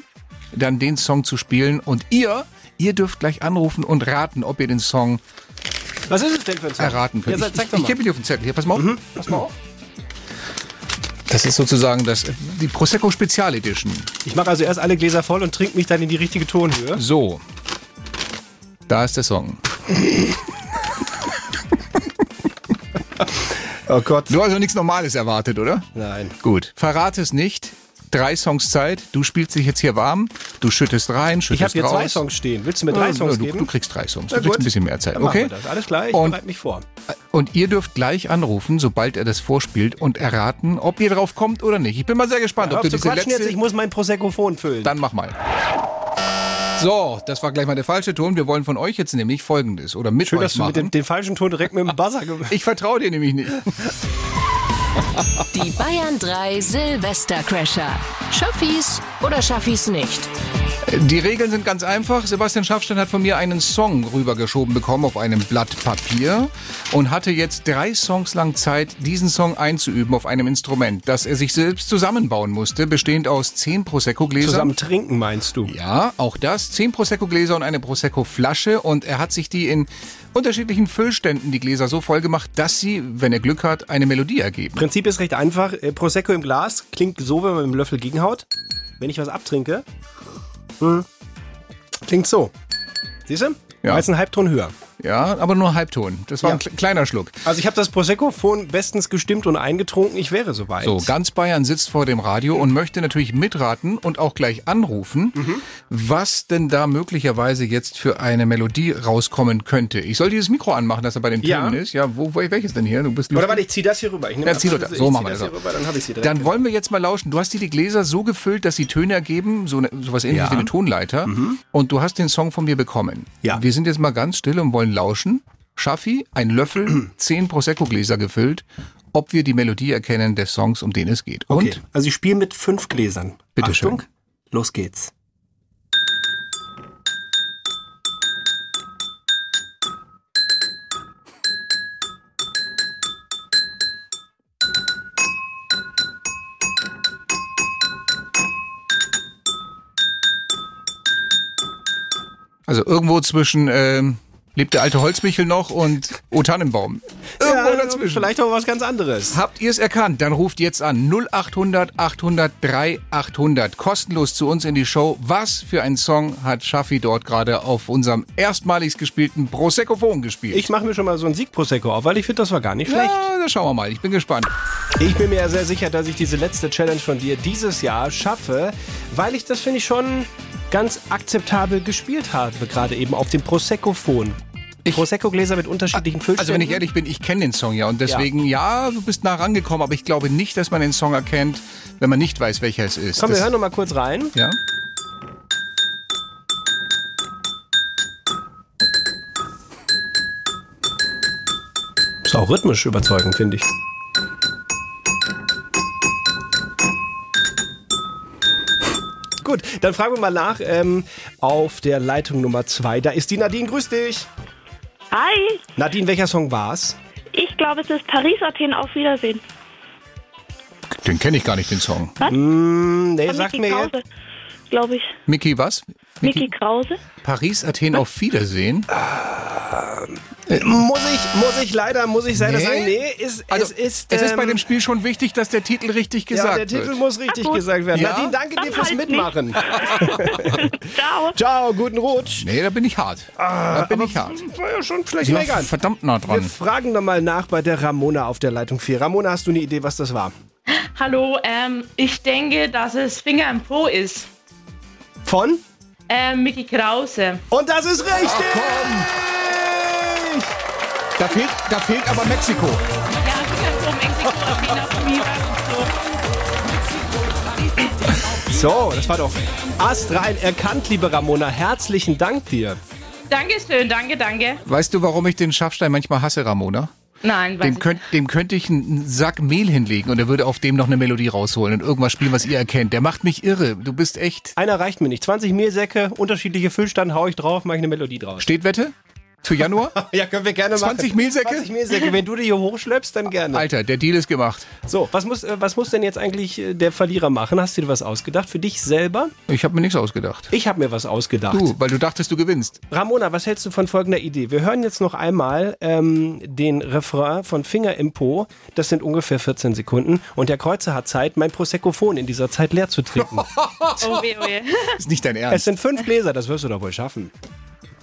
dann den Song zu spielen. Und ihr, ihr dürft gleich anrufen und raten, ob ihr den Song Was ist es denn für ein Song? erraten könnt. Ja, ich zeig ich, gebe dir auf den Zettel. Hier, pass mal auf. Pass mal auf. Das ist sozusagen das, die Prosecco Spezial Edition. Ich mache also erst alle Gläser voll und trinke mich dann in die richtige Tonhöhe. So. Da ist der Song. Oh Gott. Du hast also nichts Normales erwartet, oder? Nein. Gut, verrate es nicht. Drei Songs Zeit. Du spielst dich jetzt hier warm. Du schüttest rein, schüttest Ich habe hier raus. zwei Songs stehen. Willst du mir drei Ja, Songs du, geben? du kriegst drei Songs. Du kriegst ein bisschen mehr Zeit. Dann machen Okay. Alles klar, ich Und- bereite mich vor. Und ihr dürft gleich anrufen, sobald er das vorspielt und erraten, ob ihr drauf kommt oder nicht. Ich bin mal sehr gespannt, Hör ob du diese letzte... jetzt, ich muss mein Prosecco-Phon füllen. Dann mach mal. So, das war gleich mal der falsche Ton. Wir wollen von euch jetzt nämlich Folgendes oder mit Schön, euch dass du machen. mit dem, den falschen Ton direkt mit dem Buzzer ich vertraue dir nämlich nicht. *laughs* Die Bayern 3 Silvestercrasher. Schaffis oder Schaffis nicht? Die Regeln sind ganz einfach. Sebastian Schaffstein hat von mir einen Song rübergeschoben bekommen auf einem Blatt Papier und hatte jetzt drei Songs lang Zeit, diesen Song einzuüben auf einem Instrument, das er sich selbst zusammenbauen musste, bestehend aus zehn Prosecco-Gläsern. Zusammen trinken, meinst du? Ja, auch das. Zehn Prosecco-Gläser und eine Prosecco-Flasche. Und er hat sich die in unterschiedlichen Füllständen, die Gläser, so voll gemacht, dass sie, wenn er Glück hat, eine Melodie ergeben. Prinzip ist recht einfach. Äh, Prosecco im Glas klingt so, wenn man mit dem Löffel gegenhaut. Wenn ich was abtrinke, hm, klingt so. Siehst du? Ja. Meist ein Halbton höher. Ja, aber nur Halbton. Das war Ja. ein kle- kleiner Schluck. Also ich habe das Prosecco-Phon bestens gestimmt und eingetrunken. Ich wäre soweit. So, ganz Bayern sitzt vor dem Radio und möchte natürlich mitraten und auch gleich anrufen, was denn da möglicherweise jetzt für eine Melodie rauskommen könnte. Ich soll dieses Mikro anmachen, dass er bei den Ja. Tönen ist. Ja, wo, wo welches denn hier? Du bist Oder warte, ich zieh das hier rüber. Ich nehm Ja, das zieh das. So machen wir das hier rüber, dann ich sie direkt. Dann wollen wir jetzt mal lauschen. Du hast dir die Gläser so gefüllt, dass sie Töne ergeben, so, eine, so was ähnliches Ja. Mhm. wie eine Tonleiter. Und du hast den Song von mir bekommen. Ja. Wir sind jetzt mal ganz still und wollen neuen Lauschen. Schaffi, ein Löffel, *clears throat* zehn Prosecco-Gläser gefüllt, ob wir die Melodie erkennen des Songs, um den es geht. Und? Okay. Also ich spiele mit fünf Gläsern. Bitte Achtung, schön. los geht's. Also irgendwo zwischen ähm, lebt der alte Holzmichel noch und O Tannenbaum. Irgendwo Ja, dazwischen. Vielleicht auch was ganz anderes. Habt ihr es erkannt? Dann ruft jetzt an 0800 800 3800 kostenlos zu uns in die Show. Was für ein Song hat Schaffi dort gerade auf unserem erstmalig gespielten Proseccophon gespielt? Ich mache mir schon mal so ein Sieg-Prosecco auf, weil ich finde, das war gar nicht schlecht. ja, da schauen wir mal. Ich bin gespannt. Ich bin mir ja sehr sicher, dass ich diese letzte Challenge von dir dieses Jahr schaffe, weil ich das, finde ich, schon ganz akzeptabel gespielt habe, gerade eben auf dem Prosecco-Phon. Prosecco-Gläser mit unterschiedlichen Füllständen. Also wenn ich ehrlich bin, ich kenne den Song ja und deswegen, ja. du bist nah rangekommen, aber ich glaube nicht, dass man den Song erkennt, wenn man nicht weiß, welcher es ist. Komm, wir Das- hören noch mal kurz rein. Ja? Ist auch rhythmisch überzeugend, finde ich. Gut, dann fragen wir mal nach ähm, auf der Leitung Nummer zwei. Da ist die Nadine. Grüß dich. Hi, Nadine, welcher Song war's? ich glaube, es ist Paris, Athen, auf Wiedersehen. Den kenne ich gar nicht, den Song. Mm, nee, Von sagt Mickey mir jetzt. Krause, glaube ich. Mickey, was? Mickey Krause. Paris, Athen, auf Wiedersehen. Muss ich, muss ich leider, muss ich leider Nee? sagen, nee, ist, Also, es ist, es ist bei ähm, dem Spiel schon wichtig, dass der Titel richtig gesagt ja, der Titel wird. muss richtig Ach gesagt werden. Ja? Nadine, danke dir Dann fürs halt. Mitmachen. *laughs* Ciao. Ciao, guten Rutsch. Nee, da bin ich hart. da bin ich hart. War ja schon vielleicht Ja, meckern. verdammt nah Wir dran. fragen nochmal nach bei der Ramona auf der Leitung 4. Ramona, hast du eine Idee, was das war? Hallo, ähm, ich denke, dass es Finger im Po ist. Von? Ähm, Mickey Krause. Und das ist richtig! Da fehlt, da fehlt aber Mexiko. Ja, Po, Mexiko. So, das war doch astrein erkannt, liebe Ramona. Herzlichen Dank dir. Dankeschön, danke, danke. Weißt du, warum ich den Schaffstein manchmal hasse, Ramona? Nein, Dem, könnt, dem könnte ich einen Sack Mehl hinlegen und er würde auf dem noch eine Melodie rausholen und irgendwas spielen, was ihr erkennt. Der macht mich irre. Du bist echt. Einer reicht mir nicht. 20 Mehlsäcke, unterschiedliche Füllstand, hau ich drauf, mache ich eine Melodie draus. Steht Wette? Für Januar? *laughs* Ja, können wir gerne machen. 20 Mehlsäcke? 20 Mehlsäcke. Wenn du die hier hochschleppst, dann gerne. Alter, der Deal ist gemacht. So, was muss, äh, was muss denn jetzt eigentlich äh, der Verlierer machen? Hast du dir was ausgedacht? Für dich selber? Ich habe mir nichts ausgedacht. Ich habe mir was ausgedacht. Du, weil du dachtest, du gewinnst. Ramona, was hältst du von folgender Idee? Wir hören jetzt noch einmal ähm, den Refrain von Finger im Po. Das sind ungefähr 14 Sekunden. Und der Kreuzer hat Zeit, mein Proseccophon in dieser Zeit leer zu trinken. *laughs* Oh weh, oh weh. Ist nicht dein es Ernst. sind fünf Gläser, das wirst du doch wohl schaffen.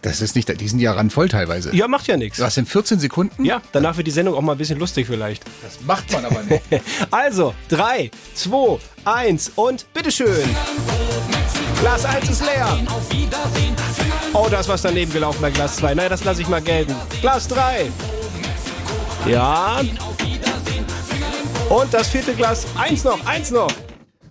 Das ist nicht, die sind ja ran voll teilweise. Ja, macht ja nichts. Was sind 14 Sekunden? Ja, danach wird die Sendung auch mal ein bisschen lustig vielleicht. Das macht man aber nicht. *laughs* Also, 3, 2, 1 und bitteschön. Glas 1 ist leer. Oh, da ist was daneben gelaufen bei Glas 2. Naja, das lasse ich mal gelten. Glas 3. Ja. Und das vierte Glas. Eins noch, eins noch.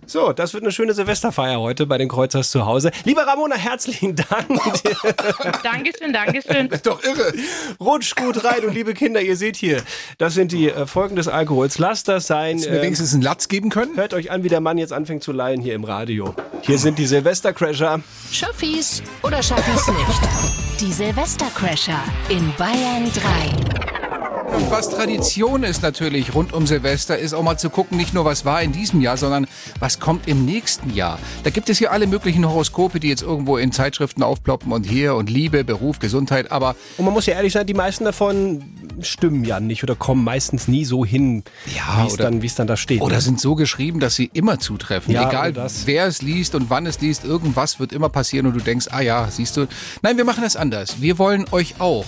So, das wird eine schöne Silvesterfeier heute bei den Kreuzers zu Hause. Lieber Ramona, herzlichen Dank. *laughs* Dankeschön, Dankeschön. Doch irre. Rutsch gut rein und liebe Kinder, ihr seht hier, das sind die äh, Folgen des Alkohols. Lasst das sein. Hättest du mir Ähm, wenigstens einen Latz geben können? Hört euch an, wie der Mann jetzt anfängt zu lallen hier im Radio. Hier sind die Silvestercrasher. Schaffis oder Schaffis nicht? Die Silvestercrasher in Bayern 3. Und was Tradition ist natürlich rund um Silvester, ist auch mal zu gucken, nicht nur was war in diesem Jahr, sondern was kommt im nächsten Jahr. Da gibt es ja alle möglichen Horoskope, die jetzt irgendwo in Zeitschriften aufploppen und hier und Liebe, Beruf, Gesundheit, aber Und man muss ja ehrlich sein, die meisten davon stimmen ja nicht oder kommen meistens nie so hin, Ja, wie es dann, wie es dann da steht. oder ne? sind so geschrieben, dass sie immer zutreffen. Ja, Egal wer es liest und wann es liest, irgendwas wird immer passieren und du denkst, ah ja, siehst du. Nein, wir machen das anders. Wir wollen euch auch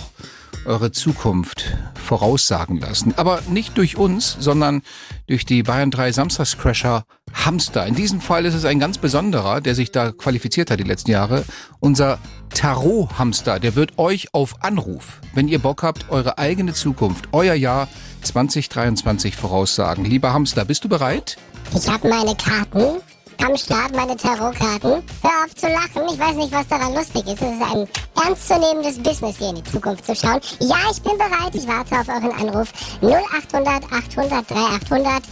eure Zukunft voraussagen lassen. Aber nicht durch uns, sondern durch die Bayern 3 Samstagscrasher Hamster. In diesem Fall ist es ein ganz besonderer, der sich da qualifiziert hat die letzten Jahre. Unser Tarot-Hamster, der wird euch auf Anruf, wenn ihr Bock habt, eure eigene Zukunft, euer Jahr 2023 voraussagen. Lieber Hamster, bist du bereit? Ich habe meine Karten am Start, meine Tarotkarten. Hör auf zu lachen, ich weiß nicht, was daran lustig ist. Es ist ein ernstzunehmendes Business, hier in die Zukunft zu schauen. Ja, ich bin bereit, ich warte auf euren Anruf. 0800 800 3800.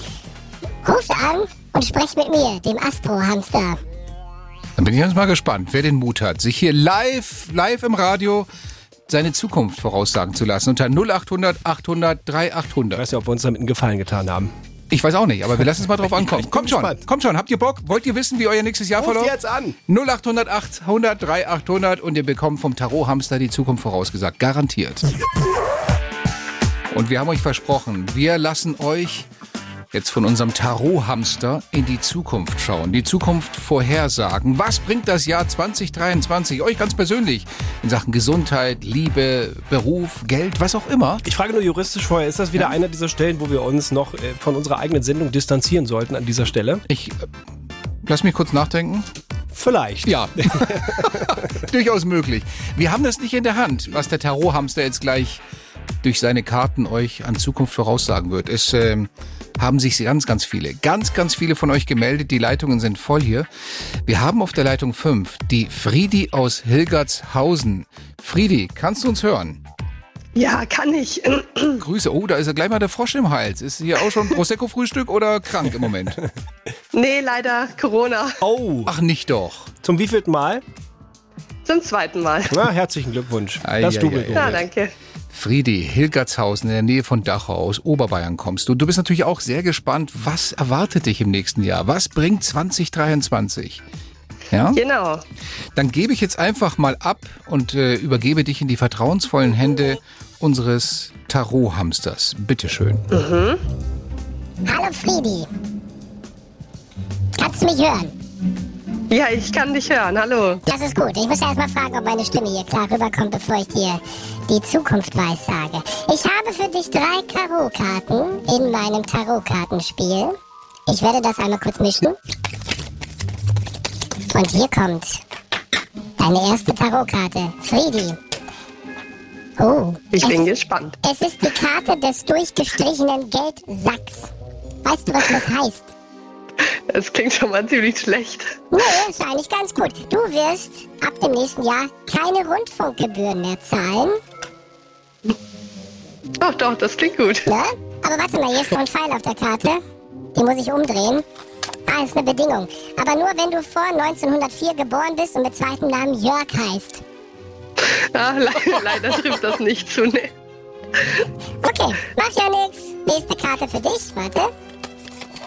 Ruft an und sprecht mit mir, dem Astro-Hamster. Dann bin ich jetzt mal gespannt, wer den Mut hat, sich hier live, live im Radio seine Zukunft voraussagen zu lassen unter 0800 800 Ich 3800. weiß ja, ob wir uns damit einen Gefallen getan haben. Ich weiß auch nicht, aber wir lassen es mal drauf ankommen. Kommt schon, kommt schon. Habt ihr Bock? Wollt ihr wissen, wie euer nächstes Jahr verläuft? jetzt an. 0800 800 3800 und ihr bekommt vom Tarot-Hamster die Zukunft vorausgesagt. Garantiert. Und wir haben euch versprochen, wir lassen euch jetzt von unserem Tarot-Hamster in die Zukunft schauen, die Zukunft vorhersagen. Was bringt das Jahr 2023 euch ganz persönlich in Sachen Gesundheit, Liebe, Beruf, Geld, was auch immer? Ich frage nur juristisch vorher, ist das wieder einer dieser Stellen, wo wir uns noch äh, von unserer eigenen Sendung distanzieren sollten an dieser Stelle? Ich äh, lass mich kurz nachdenken. Vielleicht. Ja, *laughs* durchaus möglich. Wir haben das nicht in der Hand, was der Tarot-Hamster jetzt gleich durch seine Karten euch an Zukunft voraussagen wird. Es ähm, haben sich ganz, ganz viele, ganz, ganz viele von euch gemeldet. Die Leitungen sind voll hier. Wir haben auf der Leitung 5 die Friedi aus Hilgertshausen. Friedi, kannst du uns hören? Ja, kann ich. *clears throat* Grüße. Oh, da ist ja gleich mal der Frosch im Hals. Ist hier auch schon Prosecco-Frühstück oder krank im Moment? *laughs* Nee, leider Corona. Oh, Ach, nicht doch. zum wievielten Mal? Zum zweiten Mal. Na, herzlichen Glückwunsch. Ei, das ei, Double ei, Ja, danke. Friedi, Hilgertshausen in der Nähe von Dachau aus Oberbayern kommst du. Du bist natürlich auch sehr gespannt, was erwartet dich im nächsten Jahr? Was bringt 2023? Ja? Genau. Dann gebe ich jetzt einfach mal ab und äh, übergebe dich in die vertrauensvollen Hände unseres Tarot-Hamsters. Bitteschön. Hallo Friedi. Kannst du mich hören? Ja, ich kann dich hören. Hallo. Das ist gut. Ich muss erst mal fragen, ob meine Stimme hier klar rüberkommt, bevor ich dir die Zukunft weissage. Ich habe für dich drei Tarotkarten in meinem Tarotkartenspiel. Ich werde das einmal kurz mischen. Und hier kommt deine erste Tarotkarte. Friedi. Oh. Ich es, bin gespannt. Es ist die Karte des durchgestrichenen Geldsacks. Weißt du, was das heißt? Das klingt schon mal ziemlich schlecht. Nee, ist eigentlich ganz gut. Du wirst ab dem nächsten Jahr keine Rundfunkgebühren mehr zahlen. Doch, doch, das klingt gut. Ne? Aber warte mal, hier ist noch ein Pfeil auf der Karte. Den muss ich umdrehen. Ah, ist eine Bedingung. Aber nur, wenn du vor 1904 geboren bist und mit zweitem Namen Jörg heißt. Ah, *laughs* le leider trifft das nicht zu. Ne. Okay, macht ja nix. Nächste Karte für dich. Warte.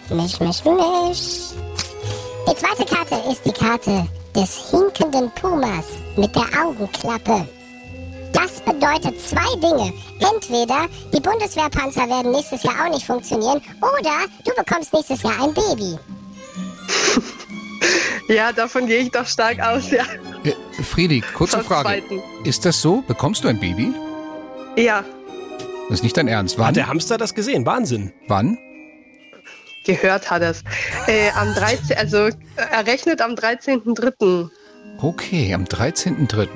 Misch, misch, misch. Die zweite Karte ist die Karte des hinkenden Pumas mit der Augenklappe. Das bedeutet zwei Dinge. Entweder die Bundeswehrpanzer werden nächstes Jahr auch nicht funktionieren oder du bekommst nächstes Jahr ein Baby. *laughs* Ja, davon gehe ich doch stark aus, ja. Äh, Friedi, kurze Zum Frage. Zweiten. Ist das so? Bekommst du ein Baby? Ja, Das ist nicht dein Ernst. Wann? Hat der Hamster das gesehen? Wahnsinn. Wann? Gehört hat es. Äh, am 13., also errechnet am 13.03. Okay, am 13.03.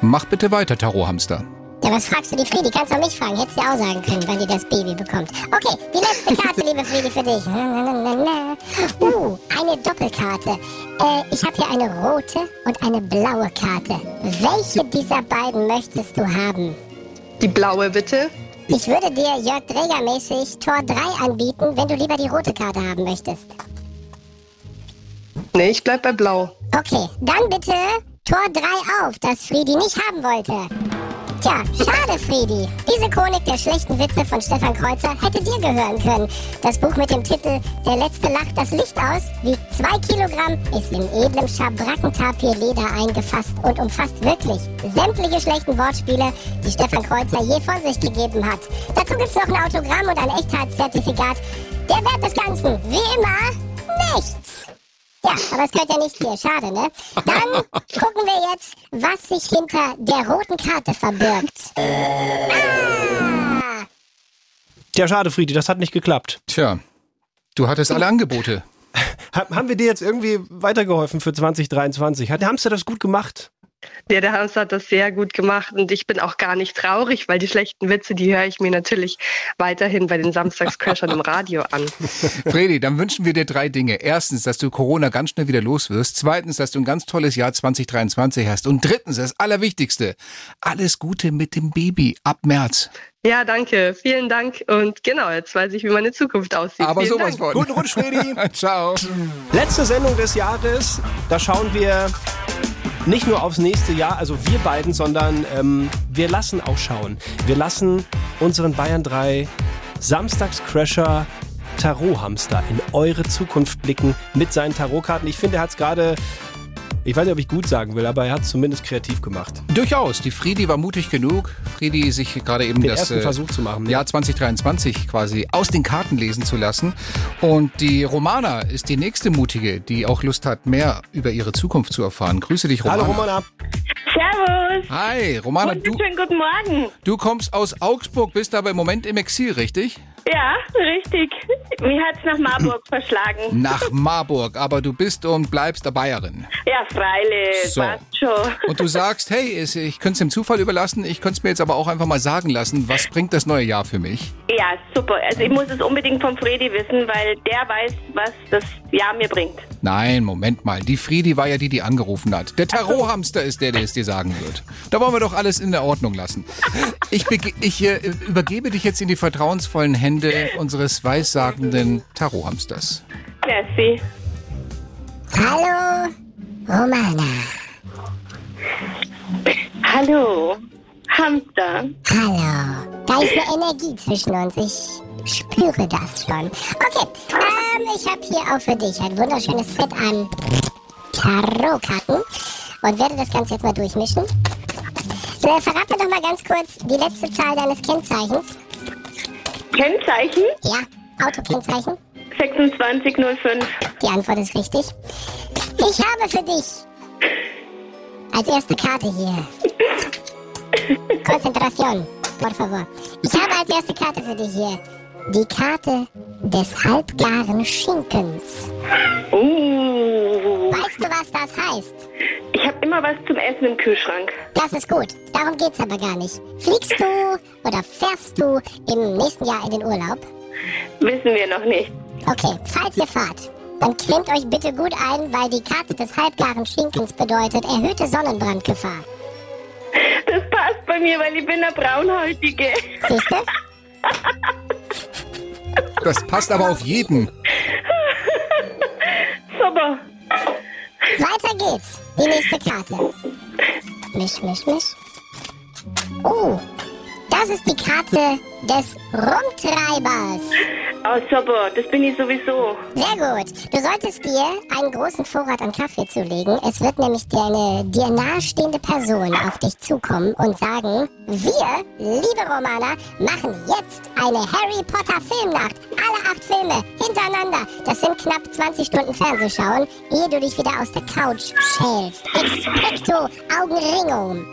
Mach bitte weiter, Tarot-Hamster. Ja, was fragst du die Friedi? Kannst du mich fragen. Hättest du auch sagen können, wann die das Baby bekommt. Okay, die letzte Karte, liebe Friedi, für dich. Uh, eine Doppelkarte. Äh, ich habe hier eine rote und eine blaue Karte. Welche dieser beiden möchtest du haben? Die blaue, bitte. Ich würde dir Jörg Dräger mäßig Tor 3 anbieten, wenn du lieber die rote Karte haben möchtest. Nee, ich bleib bei blau. Okay, dann bitte Tor 3 auf, das Friedi nicht haben wollte. Tja, schade, Friedi. Diese Chronik der schlechten Witze von Stefan Kreuzer hätte dir gehören können. Das Buch mit dem Titel Der Letzte lacht das Licht aus wiegt zwei Kilogramm, ist in edlem Schabrackentapir-Leder eingefasst und umfasst wirklich sämtliche schlechten Wortspiele, die Stefan Kreuzer je von sich gegeben hat. Dazu gibt's noch ein Autogramm und ein Echtheitszertifikat. Der Wert des Ganzen, wie immer, nichts. Ja, aber es gehört ja nicht hier. Schade, ne? Dann gucken wir jetzt, was sich hinter der roten Karte verbirgt. Ah! Tja, schade, Friedi, das hat nicht geklappt. Tja, du hattest alle Angebote. Ha haben wir dir jetzt irgendwie weitergeholfen für 2023? Hat der Hamster das gut gemacht? Ja, der Hamster hat das sehr gut gemacht und ich bin auch gar nicht traurig, weil die schlechten Witze, die höre ich mir natürlich weiterhin bei den Samstagscrashern im Radio an. *laughs* Fredi, dann wünschen wir dir drei Dinge. Erstens, dass du Corona ganz schnell wieder los wirst. Zweitens, dass du ein ganz tolles Jahr 2023 hast. Und drittens, das Allerwichtigste, alles Gute mit dem Baby ab März. Ja, danke. Vielen Dank. Und genau, jetzt weiß ich, wie meine Zukunft aussieht. Aber Vielen sowas Dank. von. Guten Rutsch, Fredi. *laughs* Ciao. Letzte Sendung des Jahres. Da schauen wir nicht nur aufs nächste Jahr, also wir beiden, sondern ähm, wir lassen auch schauen. Wir lassen unseren Bayern 3 Samstagscrasher Tarothamster in eure Zukunft blicken mit seinen Tarotkarten. Ich finde, er hat es gerade, ich weiß nicht, ob ich gut sagen will, aber er hat es zumindest kreativ gemacht. Durchaus. Die Friedi war mutig genug, Friedi sich gerade eben Den das ersten äh, Versuch zu machen. Jahr 2023 quasi aus den Karten lesen zu lassen. Und die Romana ist die nächste Mutige, die auch Lust hat, mehr über ihre Zukunft zu erfahren. Grüße dich, Romana. Hallo Romana. Servus. Hi, Romana, du, Wunderschönen guten Morgen. du kommst aus Augsburg, bist aber im Moment im Exil, richtig? Ja, richtig. Mir hat's nach Marburg *clears throat* verschlagen. Nach Marburg, aber du bist und bleibst eine Bayerin. Ja, freilich. So. Passt schon. Und du sagst, hey, es- ich könnte es dem Zufall überlassen, ich könnte es mir jetzt aber auch einfach mal sagen lassen, was bringt das neue Jahr für mich? Ja, super. Also ich muss es unbedingt vom Fredi wissen, weil der weiß, was das Jahr mir bringt. Nein, Moment mal. Die Friedi war ja die, die angerufen hat. Der Tarothamster ist der, der es dir sagen wird. Da wollen wir doch alles in der Ordnung lassen. Ich, bege- ich äh, übergebe dich jetzt in die vertrauensvollen Hände unseres weissagenden Tarothamsters. Merci. Hallo, Romana. Hallo. Hamster. Hallo. Da ist eine Energie zwischen uns. Ich spüre das schon. Okay, ähm, ich habe hier auch für dich ein wunderschönes Set an Tarotkarten und werde das Ganze jetzt mal durchmischen. So, verrat mir doch mal ganz kurz die letzte Zahl deines Kennzeichens. Kennzeichen? Ja, Autokennzeichen. 2605. Die Antwort ist richtig. Ich habe für dich als erste Karte hier. *laughs* Konzentration, por favor. Ich habe als erste Karte für dich hier die Karte des halbgaren Schinkens. Uh. Weißt du, was das heißt? Ich habe immer was zum Essen im Kühlschrank. Das ist gut. Darum geht's aber gar nicht. Fliegst du oder fährst du im nächsten Jahr in den Urlaub? Wissen wir noch nicht. Okay, falls ihr fahrt, dann klemmt euch bitte gut ein, weil die Karte des halbgaren Schinkens bedeutet erhöhte Sonnenbrandgefahr. Das passt bei mir, weil ich bin eine Braunhäutige. Siehst du? *laughs* Das passt aber auf jeden. Super. Weiter geht's. Die nächste Karte. Misch, misch, misch. Oh, das ist die Karte des Rumtreibers. Oh, super. Das bin ich sowieso. Sehr gut. Du solltest dir einen großen Vorrat an Kaffee zulegen. Es wird nämlich eine dir nahestehende Person auf dich zukommen und sagen, wir, liebe Romana, machen jetzt eine Harry Potter Filmnacht. Alle acht Filme hintereinander. Das sind knapp 20 Stunden Fernsehschauen, ehe du dich wieder aus der Couch schälst. Expecto Augenringung.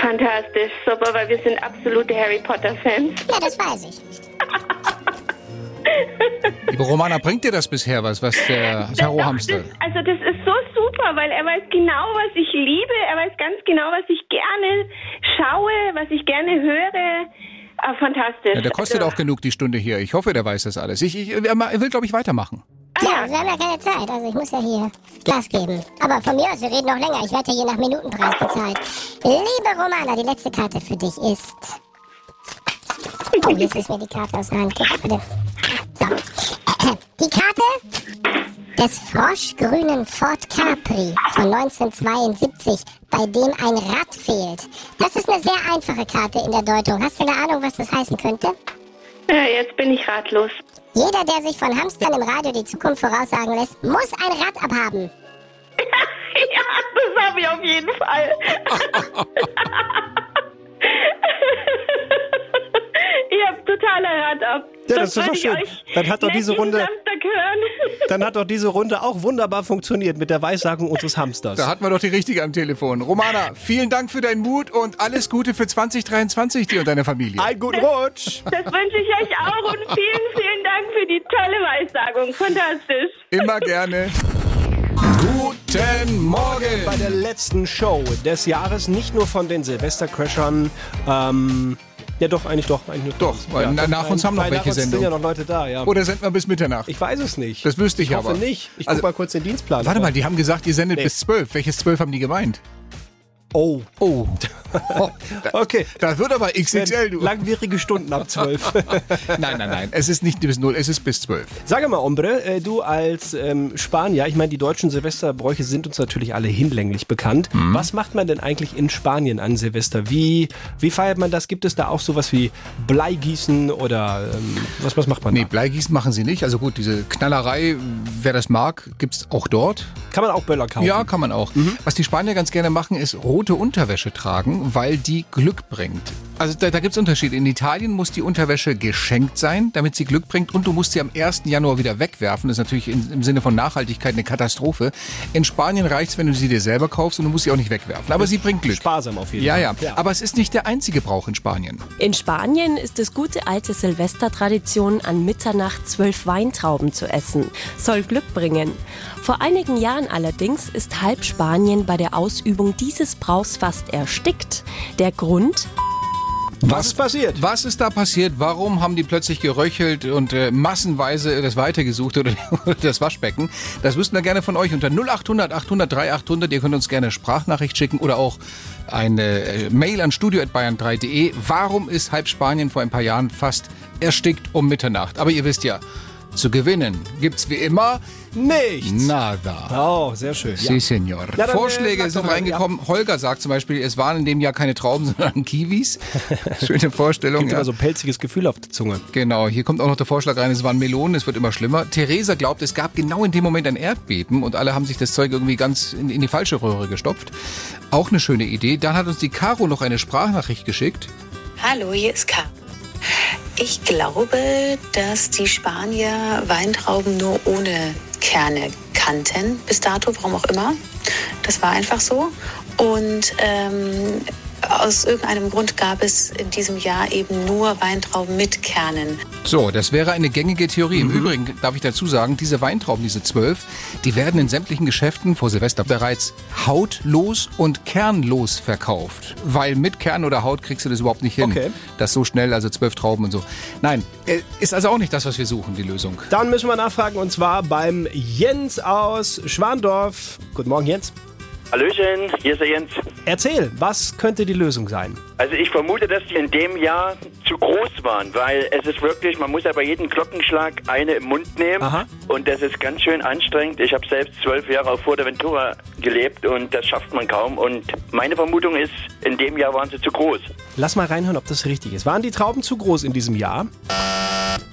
Fantastisch. Super, weil wir sind absolute Harry Potter-Fans. Ja, das weiß ich. *laughs* Liebe Romana, bringt dir das bisher was, was der Tarothamster? Das, also das ist so super, weil er weiß genau, was ich liebe. Er weiß ganz genau, was ich gerne schaue, was ich gerne höre. Ah, fantastisch. Ja, der kostet also, auch genug die Stunde hier. Ich hoffe, der weiß das alles. Ich, ich, er will, glaube ich, weitermachen. Ja, wir haben ja keine Zeit, also ich muss ja hier Gas geben. Aber von mir aus, wir reden noch länger. Ich werde ja je nach Minutenpreis bezahlt. Liebe Romana, die letzte Karte für dich ist. Oh, jetzt ist mir die Karte aus der Hand. Bitte. So. Die Karte des froschgrünen Ford Capri von 1972, bei dem ein Rad fehlt. Das ist eine sehr einfache Karte in der Deutung. Hast du eine Ahnung, was das heißen könnte? Ja, *laughs* jetzt bin ich ratlos. Jeder, der sich von Hamstern im Radio die Zukunft voraussagen lässt, muss ein Rad abhaben. *laughs* ja, das habe ich auf jeden Fall. *laughs* ich habe totaler Rad ab. Ja, das ist würde doch schön. Dann hat doch diese Runde- Samstag hören. *laughs* Dann hat doch diese Runde auch wunderbar funktioniert mit der Weissagung unseres Hamsters. Da hatten wir doch die Richtige am Telefon. Romana, vielen Dank für deinen Mut und alles Gute für 2023 dir und deiner Familie. Einen guten Rutsch! Das wünsche ich euch auch und vielen, vielen Dank für die tolle Weissagung. Fantastisch. Immer gerne. Guten Morgen. Bei der letzten Show des Jahres, nicht nur von den Silvestercrashern, ähm, ja doch, eigentlich doch. Eigentlich Doch, weil na- nach uns haben noch welche nach uns Sendung. sind ja noch Leute da, ja. Oder senden wir bis Mitternacht? Ich weiß es nicht. Das wüsste ich, ich hoffe aber. nicht. Ich Also- guck mal kurz den Dienstplan. Warte mal, die haben gesagt, ihr sendet Nee. bis 12. Welches 12 haben die gemeint? Oh. Oh. *laughs* okay. Das wird aber XXL, du. Langwierige Stunden ab 12. *laughs* nein, nein, nein. Es ist nicht bis 0, es ist bis 12. Sag mal, Ombre, äh, du als ähm, Spanier, ich meine, die deutschen Silvesterbräuche sind uns natürlich alle hinlänglich bekannt. Mhm. Was macht man denn eigentlich in Spanien an Silvester? Wie, wie feiert man das? Gibt es da auch sowas wie Bleigießen oder ähm, was, was macht man Nee, da? Bleigießen machen sie nicht. Also gut, diese Knallerei, wer das mag, gibt's auch dort. Kann man auch Böller kaufen? Ja, kann man auch. Was die Spanier ganz gerne machen, ist rote Unterwäsche tragen, weil die Glück bringt. Also da, da gibt's Unterschiede. In Italien muss die Unterwäsche geschenkt sein, damit sie Glück bringt und du musst sie am 1. Januar wieder wegwerfen. Das ist natürlich in, im Sinne von Nachhaltigkeit eine Katastrophe. In Spanien reicht's, wenn du sie dir selber kaufst und du musst sie auch nicht wegwerfen. Aber sie bringt Glück. Sparsam auf jeden Ja, Fall. ja. Aber es ist nicht der einzige Brauch in Spanien. In Spanien ist es gute alte Silvestertradition, an Mitternacht zwölf Weintrauben zu essen. Soll Glück bringen. Vor einigen Jahren allerdings ist halb Spanien bei der Ausübung dieses Brauchs fast erstickt. Der Grund? Was ist passiert? Was ist da passiert? Warum haben die plötzlich geröchelt und äh, massenweise das weitergesucht oder, oder *laughs* das Waschbecken? Das wüssten wir gerne von euch unter 0800 800 3800. Ihr könnt uns gerne eine Sprachnachricht schicken oder auch eine äh, Mail an studio.bayern3.de. Warum ist halb Spanien vor ein paar Jahren fast erstickt um Mitternacht? Aber ihr wisst ja, zu gewinnen gibt's wie immer nichts. Nada. Oh, sehr schön. Sí, Senor. Ja, dann, äh, Vorschläge sind mal, reingekommen. Holger sagt zum Beispiel, es waren in dem Jahr keine Trauben, *laughs* sondern Kiwis. *laughs* Schöne Vorstellung. Gibt ja. immer so ein pelziges Gefühl auf der Zunge. Genau, hier kommt auch noch der Vorschlag rein, es waren Melonen, es wird immer schlimmer. Theresa glaubt, es gab genau in dem Moment ein Erdbeben und alle haben sich das Zeug irgendwie ganz in, in die falsche Röhre gestopft. Auch eine schöne Idee. Dann hat uns die Caro noch eine Sprachnachricht geschickt. Hallo, hier ist K. Ich glaube, dass die Spanier Weintrauben nur ohne Kerne kannten, bis dato, warum auch immer. Das war einfach so. Und ähm, aus irgendeinem Grund gab es in diesem Jahr eben nur Weintrauben mit Kernen. So, das wäre eine gängige Theorie. Im Übrigen darf ich dazu sagen, diese Weintrauben, diese zwölf, die werden in sämtlichen Geschäften vor Silvester bereits hautlos und kernlos verkauft. Weil mit Kern oder Haut kriegst du das überhaupt nicht hin. Okay. Das so schnell, also zwölf Trauben und so. Nein, äh, ist also auch nicht das, was wir suchen, die Lösung. Dann müssen wir nachfragen und zwar beim Jens aus Schwandorf. Guten Morgen, Jens. Hallöchen, hier ist der Jens. Erzähl, was könnte die Lösung sein? Also ich vermute, dass die in dem Jahr zu groß waren, weil es ist wirklich, man muss ja bei jedem Glockenschlag eine im Mund nehmen und das ist ganz schön anstrengend. Ich habe selbst zwölf Jahre auf Fuerteventura gelebt und das schafft man kaum und meine Vermutung ist, in dem Jahr waren sie zu groß. Lass mal reinhören, ob das richtig ist. Waren die Trauben zu groß in diesem Jahr?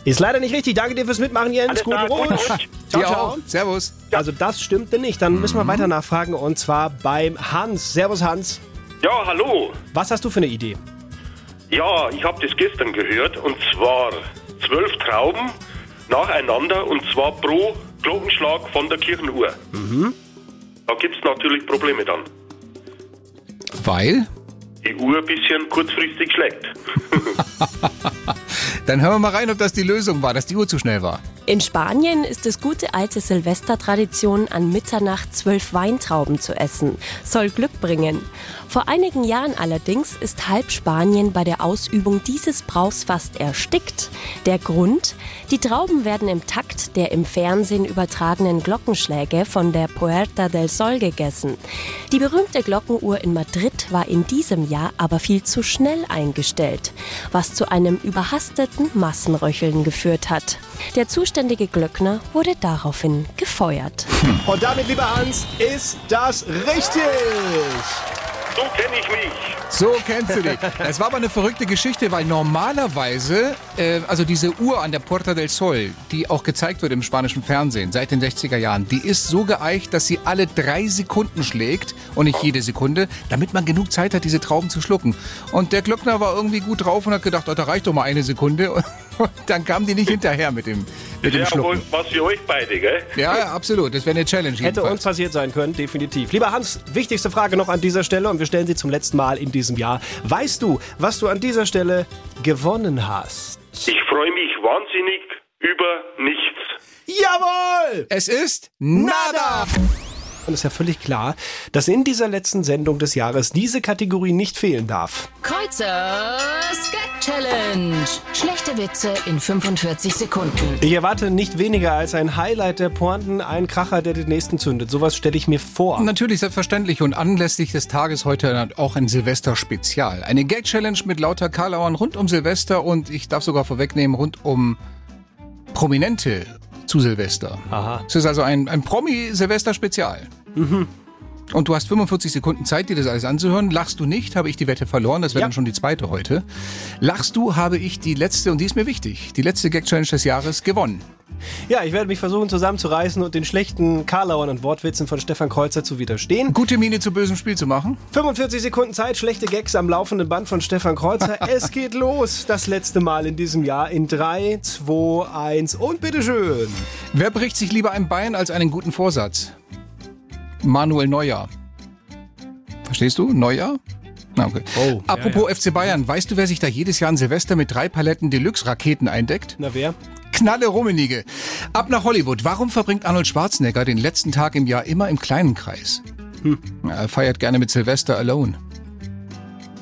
Ist leider nicht richtig. Danke dir fürs Mitmachen, Jens. Alles Guten Rutsch. Ciao, ciao. auch. Servus. Also das stimmte nicht. Dann müssen wir weiter nachfragen und zwar beim Hans. Servus, Hans. Ja, hallo. Was hast du für eine Idee? Ja, ich habe das gestern gehört und zwar zwölf Trauben nacheinander und zwar pro Glockenschlag von der Kirchenuhr. Mhm. Da gibt's natürlich Probleme dann. Weil? Die Uhr ein bisschen kurzfristig schlägt. *laughs* Dann hören wir mal rein, ob das die Lösung war, dass die Uhr zu schnell war. In Spanien ist es gute alte Silvestertradition, an Mitternacht zwölf Weintrauben zu essen. Soll Glück bringen. Vor einigen Jahren allerdings ist halb Spanien bei der Ausübung dieses Brauchs fast erstickt. Der Grund? Die Trauben werden im Takt der im Fernsehen übertragenen Glockenschläge von der Puerta del Sol gegessen. Die berühmte Glockenuhr in Madrid war in diesem Jahr aber viel zu schnell eingestellt, was zu einem überhasteten Massenröcheln geführt hat. Der zuständige Glöckner wurde daraufhin gefeuert. Und damit, lieber Hans, ist das richtig. So kenne ich mich. So kennst du dich. *laughs* Es war aber eine verrückte Geschichte, weil normalerweise, äh, also diese Uhr an der Puerta del Sol, die auch gezeigt wird im spanischen Fernsehen seit den 60er Jahren, die ist so geeicht, dass sie alle drei Sekunden schlägt und nicht jede Sekunde, damit man genug Zeit hat, diese Trauben zu schlucken. Und der Glöckner war irgendwie gut drauf und hat gedacht, oh, da reicht doch mal eine Sekunde. *laughs* Und *laughs* dann kamen die nicht hinterher mit dem, mit dem ja wohl Schlucken. was für euch beide, gell? Ja, ja, absolut. Das wäre eine Challenge. Hätte jedenfalls. uns passiert sein können, definitiv. Lieber Hans, wichtigste Frage noch an dieser Stelle und wir stellen sie zum letzten Mal in diesem Jahr. Weißt du, was du an dieser Stelle gewonnen hast? Ich freue mich wahnsinnig über nichts. Jawohl! Es ist nada. Und ist ja völlig klar, dass in dieser letzten Sendung des Jahres diese Kategorie nicht fehlen darf. Kreuzers Gag Challenge. Schlechte Witze in 45 Sekunden. Ich erwarte nicht weniger als ein Highlight der Pointen, ein Kracher, der den nächsten zündet. Sowas stelle ich mir vor. Natürlich, selbstverständlich. Und anlässlich des Tages heute auch ein Silvester-Spezial. Eine Gag-Challenge mit lauter Karlauern rund um Silvester und ich darf sogar vorwegnehmen, rund um Prominente zu Silvester. Aha. Es ist also ein, ein Promi-Silvester-Spezial. Mhm. Und du hast 45 Sekunden Zeit, dir das alles anzuhören. Lachst du nicht, habe ich die Wette verloren. Das wäre dann schon die zweite heute. Lachst du, habe ich die letzte, und die ist mir wichtig, die letzte Gag-Challenge des Jahres gewonnen. Ja, ich werde mich versuchen zusammenzureißen und den schlechten Karlauern und Wortwitzen von Stefan Kreuzer zu widerstehen. Gute Miene zu bösem Spiel zu machen. 45 Sekunden Zeit, schlechte Gags am laufenden Band von Stefan Kreuzer. *laughs* es geht los. Das letzte Mal in diesem Jahr in 3, 2, 1 und bitteschön. Wer bricht sich lieber ein Bein als einen guten Vorsatz? Manuel Neuer. Verstehst du? Neuer? Na, okay. Oh, Apropos ja, FC Bayern, weißt du, wer sich da jedes Jahr an Silvester mit drei Paletten Deluxe-Raketen eindeckt? Na wer? Knalle Rummenige. Ab nach Hollywood. Warum verbringt Arnold Schwarzenegger den letzten Tag im Jahr immer im kleinen Kreis? Hm. Er feiert gerne mit Silvester alone.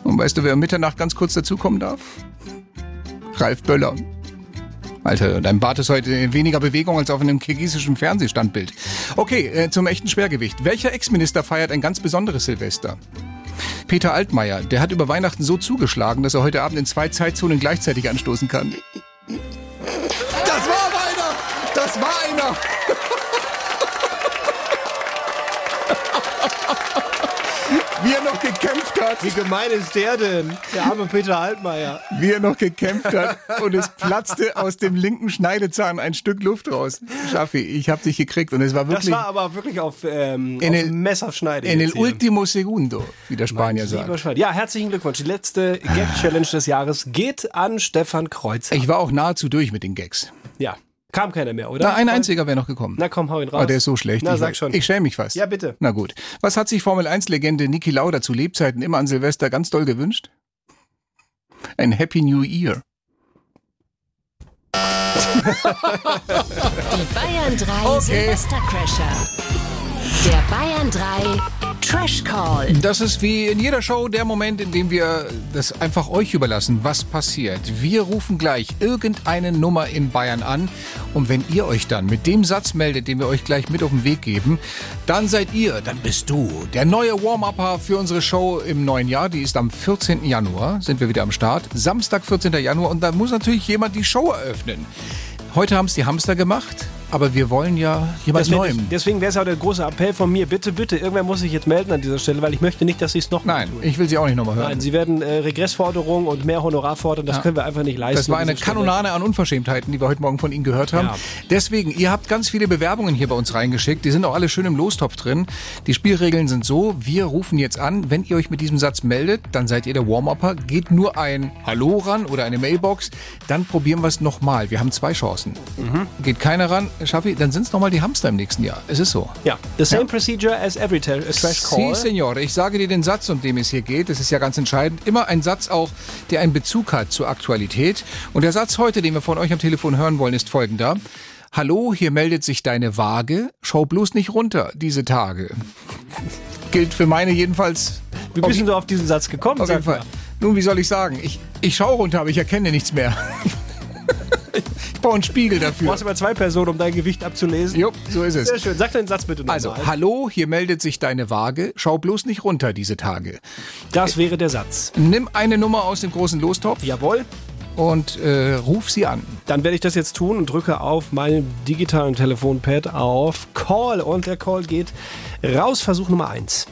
Und weißt du, wer um Mitternacht ganz kurz dazukommen darf? Ralf Böller. Alter, dein Bart ist heute in weniger Bewegung als auf einem kirgisischen Fernsehstandbild. Okay, äh, zum echten Schwergewicht. Welcher Ex-Minister feiert ein ganz besonderes Silvester? Peter Altmaier. Der hat über Weihnachten so zugeschlagen, dass er heute Abend in zwei Zeitzonen gleichzeitig anstoßen kann. Das war einer! Das war einer! *laughs* Wie er noch gekämpft hat. Wie gemein ist der denn? Der arme Peter Altmaier. Wie er noch gekämpft hat und es platzte aus dem linken Schneidezahn ein Stück Luft raus. Schaffi, ich hab dich gekriegt und es war wirklich... Das war aber wirklich auf, ähm, In auf el- Messerschneide. en el último segundo, wie der Spanier Lieber sagt. Schwein. Ja, herzlichen Glückwunsch. Die letzte Gag-Challenge des Jahres geht an Stefan Kreuzer. Ich war auch nahezu durch mit den Gags. Ja, kam keiner mehr, oder? Na, ein einziger wäre noch gekommen. Na komm, hau ihn raus. Aber der ist so schlecht. Na, ich, sag schon. Ich schäme mich fast. Ja, bitte. Na gut. Was hat sich Formel-1-Legende Niki Lauda zu Lebzeiten immer an Silvester ganz doll gewünscht? Ein Happy New Year. Die Bayern 3 Okay. Silvestercrasher. Der Bayern 3 Trash Call. Das ist wie in jeder Show der Moment, in dem wir das einfach euch überlassen, was passiert. Wir rufen gleich irgendeine Nummer in Bayern an und wenn ihr euch dann mit dem Satz meldet, den wir euch gleich mit auf den Weg geben, dann seid ihr, dann bist du der neue Warm-Upper für unsere Show im neuen Jahr. Die ist am 14. Januar, sind wir wieder am Start. Samstag, 14. Januar und da muss natürlich jemand die Show eröffnen. Heute haben es die Hamster gemacht, aber wir wollen ja jemand Deswegen, Neuem. deswegen wäre es auch der große Appell von mir. Bitte, bitte, irgendwer muss sich jetzt melden an dieser Stelle, weil ich möchte nicht, dass Sie es noch Nein, ich will sie auch nicht nochmal hören. Nein, Sie werden äh, Regressforderungen und mehr Honorar fordern. Das Ja. können wir einfach nicht leisten. Das war eine. Kanonade an Unverschämtheiten, die wir heute Morgen von Ihnen gehört haben. Ja. Deswegen, ihr habt ganz viele Bewerbungen hier bei uns reingeschickt. Die sind auch alle schön im Lostopf drin. Die Spielregeln sind so, wir rufen jetzt an. Wenn ihr euch mit diesem Satz meldet, dann seid ihr der Warm-Upper. Geht nur ein Hallo ran oder eine Mailbox. Dann probieren wir es nochmal. Wir haben zwei Chancen. Mhm. Geht keiner ran, Schaffi, dann sind es nochmal die Hamster im nächsten Jahr. Es ist so. Ja, the same procedure as every tra- trash call. Si, Signore. Ich sage dir den Satz, um den es hier geht. Das ist ja ganz entscheidend. Immer ein Satz auch, der einen Bezug hat zur Aktualität. Und der Satz heute, den wir von euch am Telefon hören wollen, ist folgender. Hallo, hier meldet sich deine Waage. Schau bloß nicht runter, diese Tage. *laughs* Gilt für meine jedenfalls. Wie bist du auf diesen Satz gekommen? Auf jeden Fall. mal? Nun, wie soll ich sagen? Ich, ich schaue runter, aber ich erkenne nichts mehr. *laughs* ich brauche einen Spiegel Du dafür. brauchst aber zwei Personen, um dein Gewicht abzulesen. Jo, so ist es. Sehr schön. Sag deinen Satz bitte nochmal. Also, hallo, hier meldet sich deine Waage. Schau bloß nicht runter, diese Tage. Das wäre der Satz. Nimm eine Nummer aus dem großen Lostopf Jawohl. und äh, ruf sie an. Dann werde ich das jetzt tun und drücke auf meinem digitalen Telefonpad auf Call. Und der Call geht raus. Versuch Nummer 1.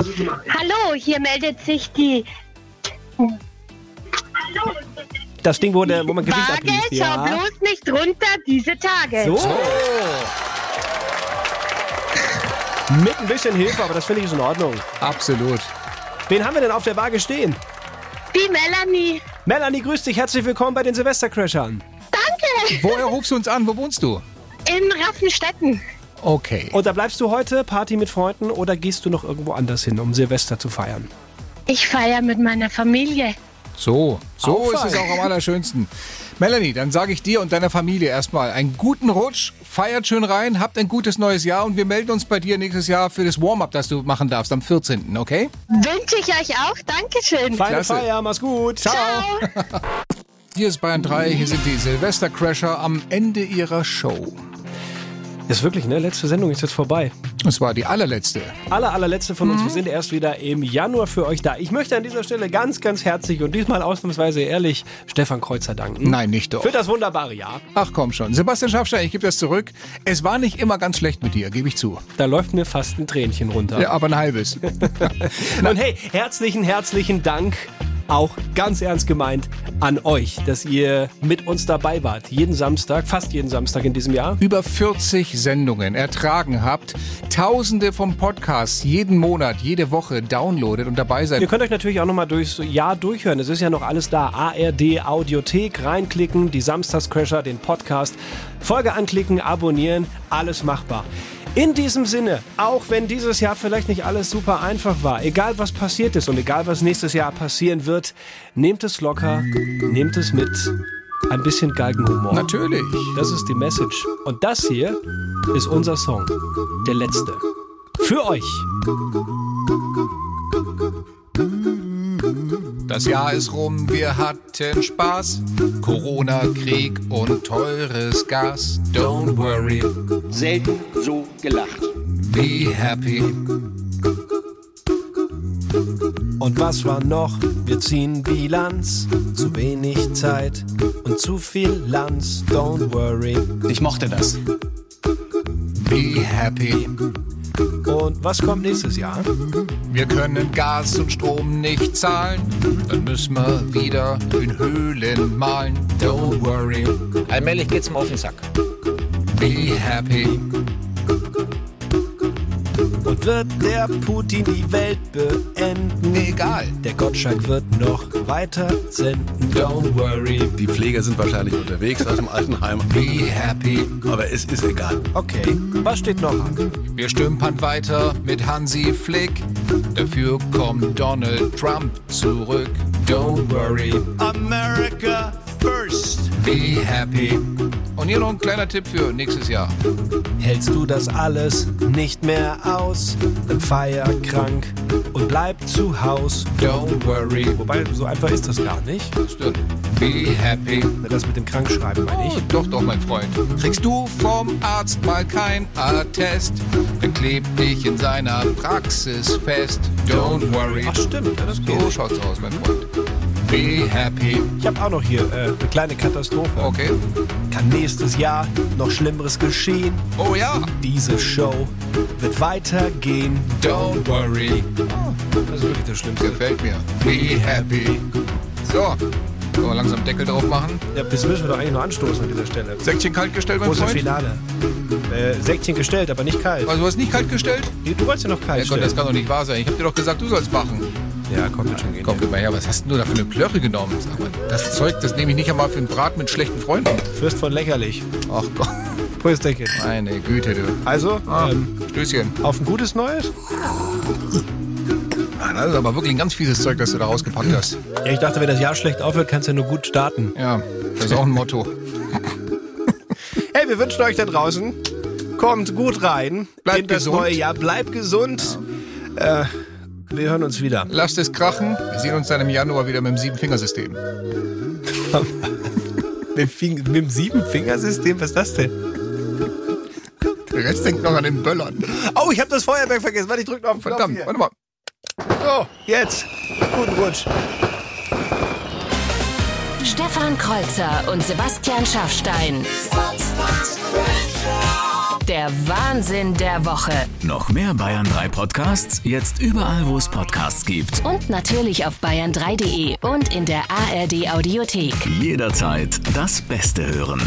Hallo, hier meldet sich die Das Ding, wo, der, wo man Gewicht Waage. abliest. Schau Ja. bloß nicht runter diese Tage. So. Mit ein bisschen Hilfe, aber das finde ich ist in Ordnung. Absolut. Wen haben wir denn auf der Waage stehen? Die Melanie. Melanie, grüß dich. Herzlich willkommen bei den Silvestercrashern. Danke. Woher rufst du uns an? Wo wohnst du? In Raffenstetten. Okay. Und da bleibst du heute Party mit Freunden oder gehst du noch irgendwo anders hin, um Silvester zu feiern? Ich feiere mit meiner Familie. So, so Auch ist es auch am allerschönsten. Melanie, dann sage ich dir und deiner Familie erstmal einen guten Rutsch, feiert schön rein, habt ein gutes neues Jahr und wir melden uns bei dir nächstes Jahr für das Warm-up, das du machen darfst am 14., okay? Wünsche ich euch auch. Dankeschön. Feine Klasse. Feier, mach's gut. Ciao. Hier ist Bayern 3, hier sind die Silvester-Crasher am Ende ihrer Show. Das ist wirklich, ne? Letzte Sendung ist jetzt vorbei. Es war die allerletzte. Aller, allerletzte von uns. Wir sind erst wieder im Januar für euch da. Ich möchte an dieser Stelle ganz, ganz herzlich und diesmal ausnahmsweise ehrlich Stefan Kreuzer danken. Nein, nicht doch. Für das wunderbare Jahr. Ach komm schon. Sebastian Schaffstein, ich gebe das zurück. Es war nicht immer ganz schlecht mit dir, gebe ich zu. Da läuft mir fast ein Tränchen runter. Ja, aber ein halbes. *laughs* *laughs* Und hey, herzlichen, herzlichen Dank auch ganz ernst gemeint an euch, dass ihr mit uns dabei wart. Jeden Samstag, fast jeden Samstag in diesem Jahr. Über 40 Sendungen ertragen habt, tausende von Podcasts jeden Monat, jede Woche downloadet und dabei seid. Ihr könnt euch natürlich auch nochmal durchs Jahr durchhören. Es ist ja noch alles da. ARD Audiothek, reinklicken, die Samstagscrasher, den Podcast, Folge anklicken, abonnieren, alles machbar. In diesem Sinne, auch wenn dieses Jahr vielleicht nicht alles super einfach war, egal was passiert ist und egal was nächstes Jahr passieren wird, nehmt es locker, nehmt es mit. Ein bisschen Galgenhumor. Natürlich. Das ist die Message. Und das hier ist unser Song. Der letzte. Für euch. Das Jahr ist rum, wir hatten Spaß. Corona, Krieg und teures Gas. Don't worry, Selten so gelacht. be happy. Und was war noch? Wir ziehen Bilanz. Zu wenig Zeit und zu viel Lanz. Don't worry. Ich mochte das. Be happy. Und was kommt nächstes Jahr? Wir können Gas und Strom nicht zahlen. Dann müssen wir wieder in Höhlen malen. Don't worry, Allmählich geht's mir auf den Sack. be happy. Und wird der Putin die Welt beenden? Egal. Der Gottschalk wird noch weiter senden. Don't worry. Die Pfleger sind wahrscheinlich unterwegs aus dem Altenheim. Be happy. Aber es ist egal. Okay, was steht noch an? Wir stümpern weiter mit Hansi Flick. Dafür kommt Donald Trump zurück. Don't worry, America first. be happy. Und hier noch ein kleiner Tipp für nächstes Jahr. Hältst du das alles nicht mehr aus? Dann feier krank und bleib zu Haus. Don't worry, Wobei, so einfach ist das gar nicht. stimmt. Be happy. Das mit dem Krankschreiben meine Oh, ich. doch, doch, mein Freund. Kriegst du vom Arzt mal kein Attest, dann klebt dich in seiner Praxis fest. Don't worry. Ach stimmt, ja, das So geht. schaut's aus, mein Freund. Be happy. Ich habe auch noch hier äh, eine kleine Katastrophe. Okay. Kann nächstes Jahr noch Schlimmeres geschehen? Oh ja. Diese Show wird weitergehen. Don't worry. Das ist wirklich das Schlimmste. Gefällt mir. Be happy. So. Können wir langsam Deckel drauf machen? Ja, das müssen wir doch eigentlich nur anstoßen an dieser Stelle. Säckchen kalt gestellt, mein Große Freund? Finale. Äh, Säckchen gestellt, aber nicht kalt. Also, du hast nicht kalt gestellt? Nee, Du wolltest ja noch kalt Ja Gott, das kann doch nicht wahr sein. Ich hab dir doch gesagt, du sollst machen. Ja, komm, wird schon gehen. Komm, gib mal her, was hast denn du da für eine Plörre genommen? Sag mal, das Zeug, das nehme ich nicht einmal für einen Brat mit schlechten Freunden. Fürst von lächerlich. Ach Gott. *laughs* Prösterchen. Meine Güte, du. Also, Ah, ähm, Stößchen. auf ein gutes Neues? Ah, Das ist aber wirklich ein ganz fieses Zeug, das du da rausgepackt hast. Ja, ich dachte, wenn das Jahr schlecht aufhört, kannst du ja nur gut starten. Ja, das ist auch ein Motto. *laughs* Hey, wir wünschen euch da draußen, kommt gut rein Bleibt in das gesund. neue Jahr. Bleibt gesund. Äh, wir hören uns wieder. Lasst es krachen. Wir sehen uns dann im Januar wieder mit dem Sieben-Fingersystem. *laughs* mit, dem Sieben-Fingersystem, was ist das denn? Der Rest denkt noch an den Böllern. Oh, ich habe das Feuerwerk vergessen. Warte, ich drück noch auf den Verdammt, Knopf warte mal. So, jetzt. Guten Rutsch. Stefan Kreuzer und Sebastian Schaffstein. Der Wahnsinn der Woche. Noch mehr Bayern 3 Podcasts, jetzt überall, wo es Podcasts gibt. Und natürlich auf bayern3.de und in der ARD Audiothek. Jederzeit das Beste hören.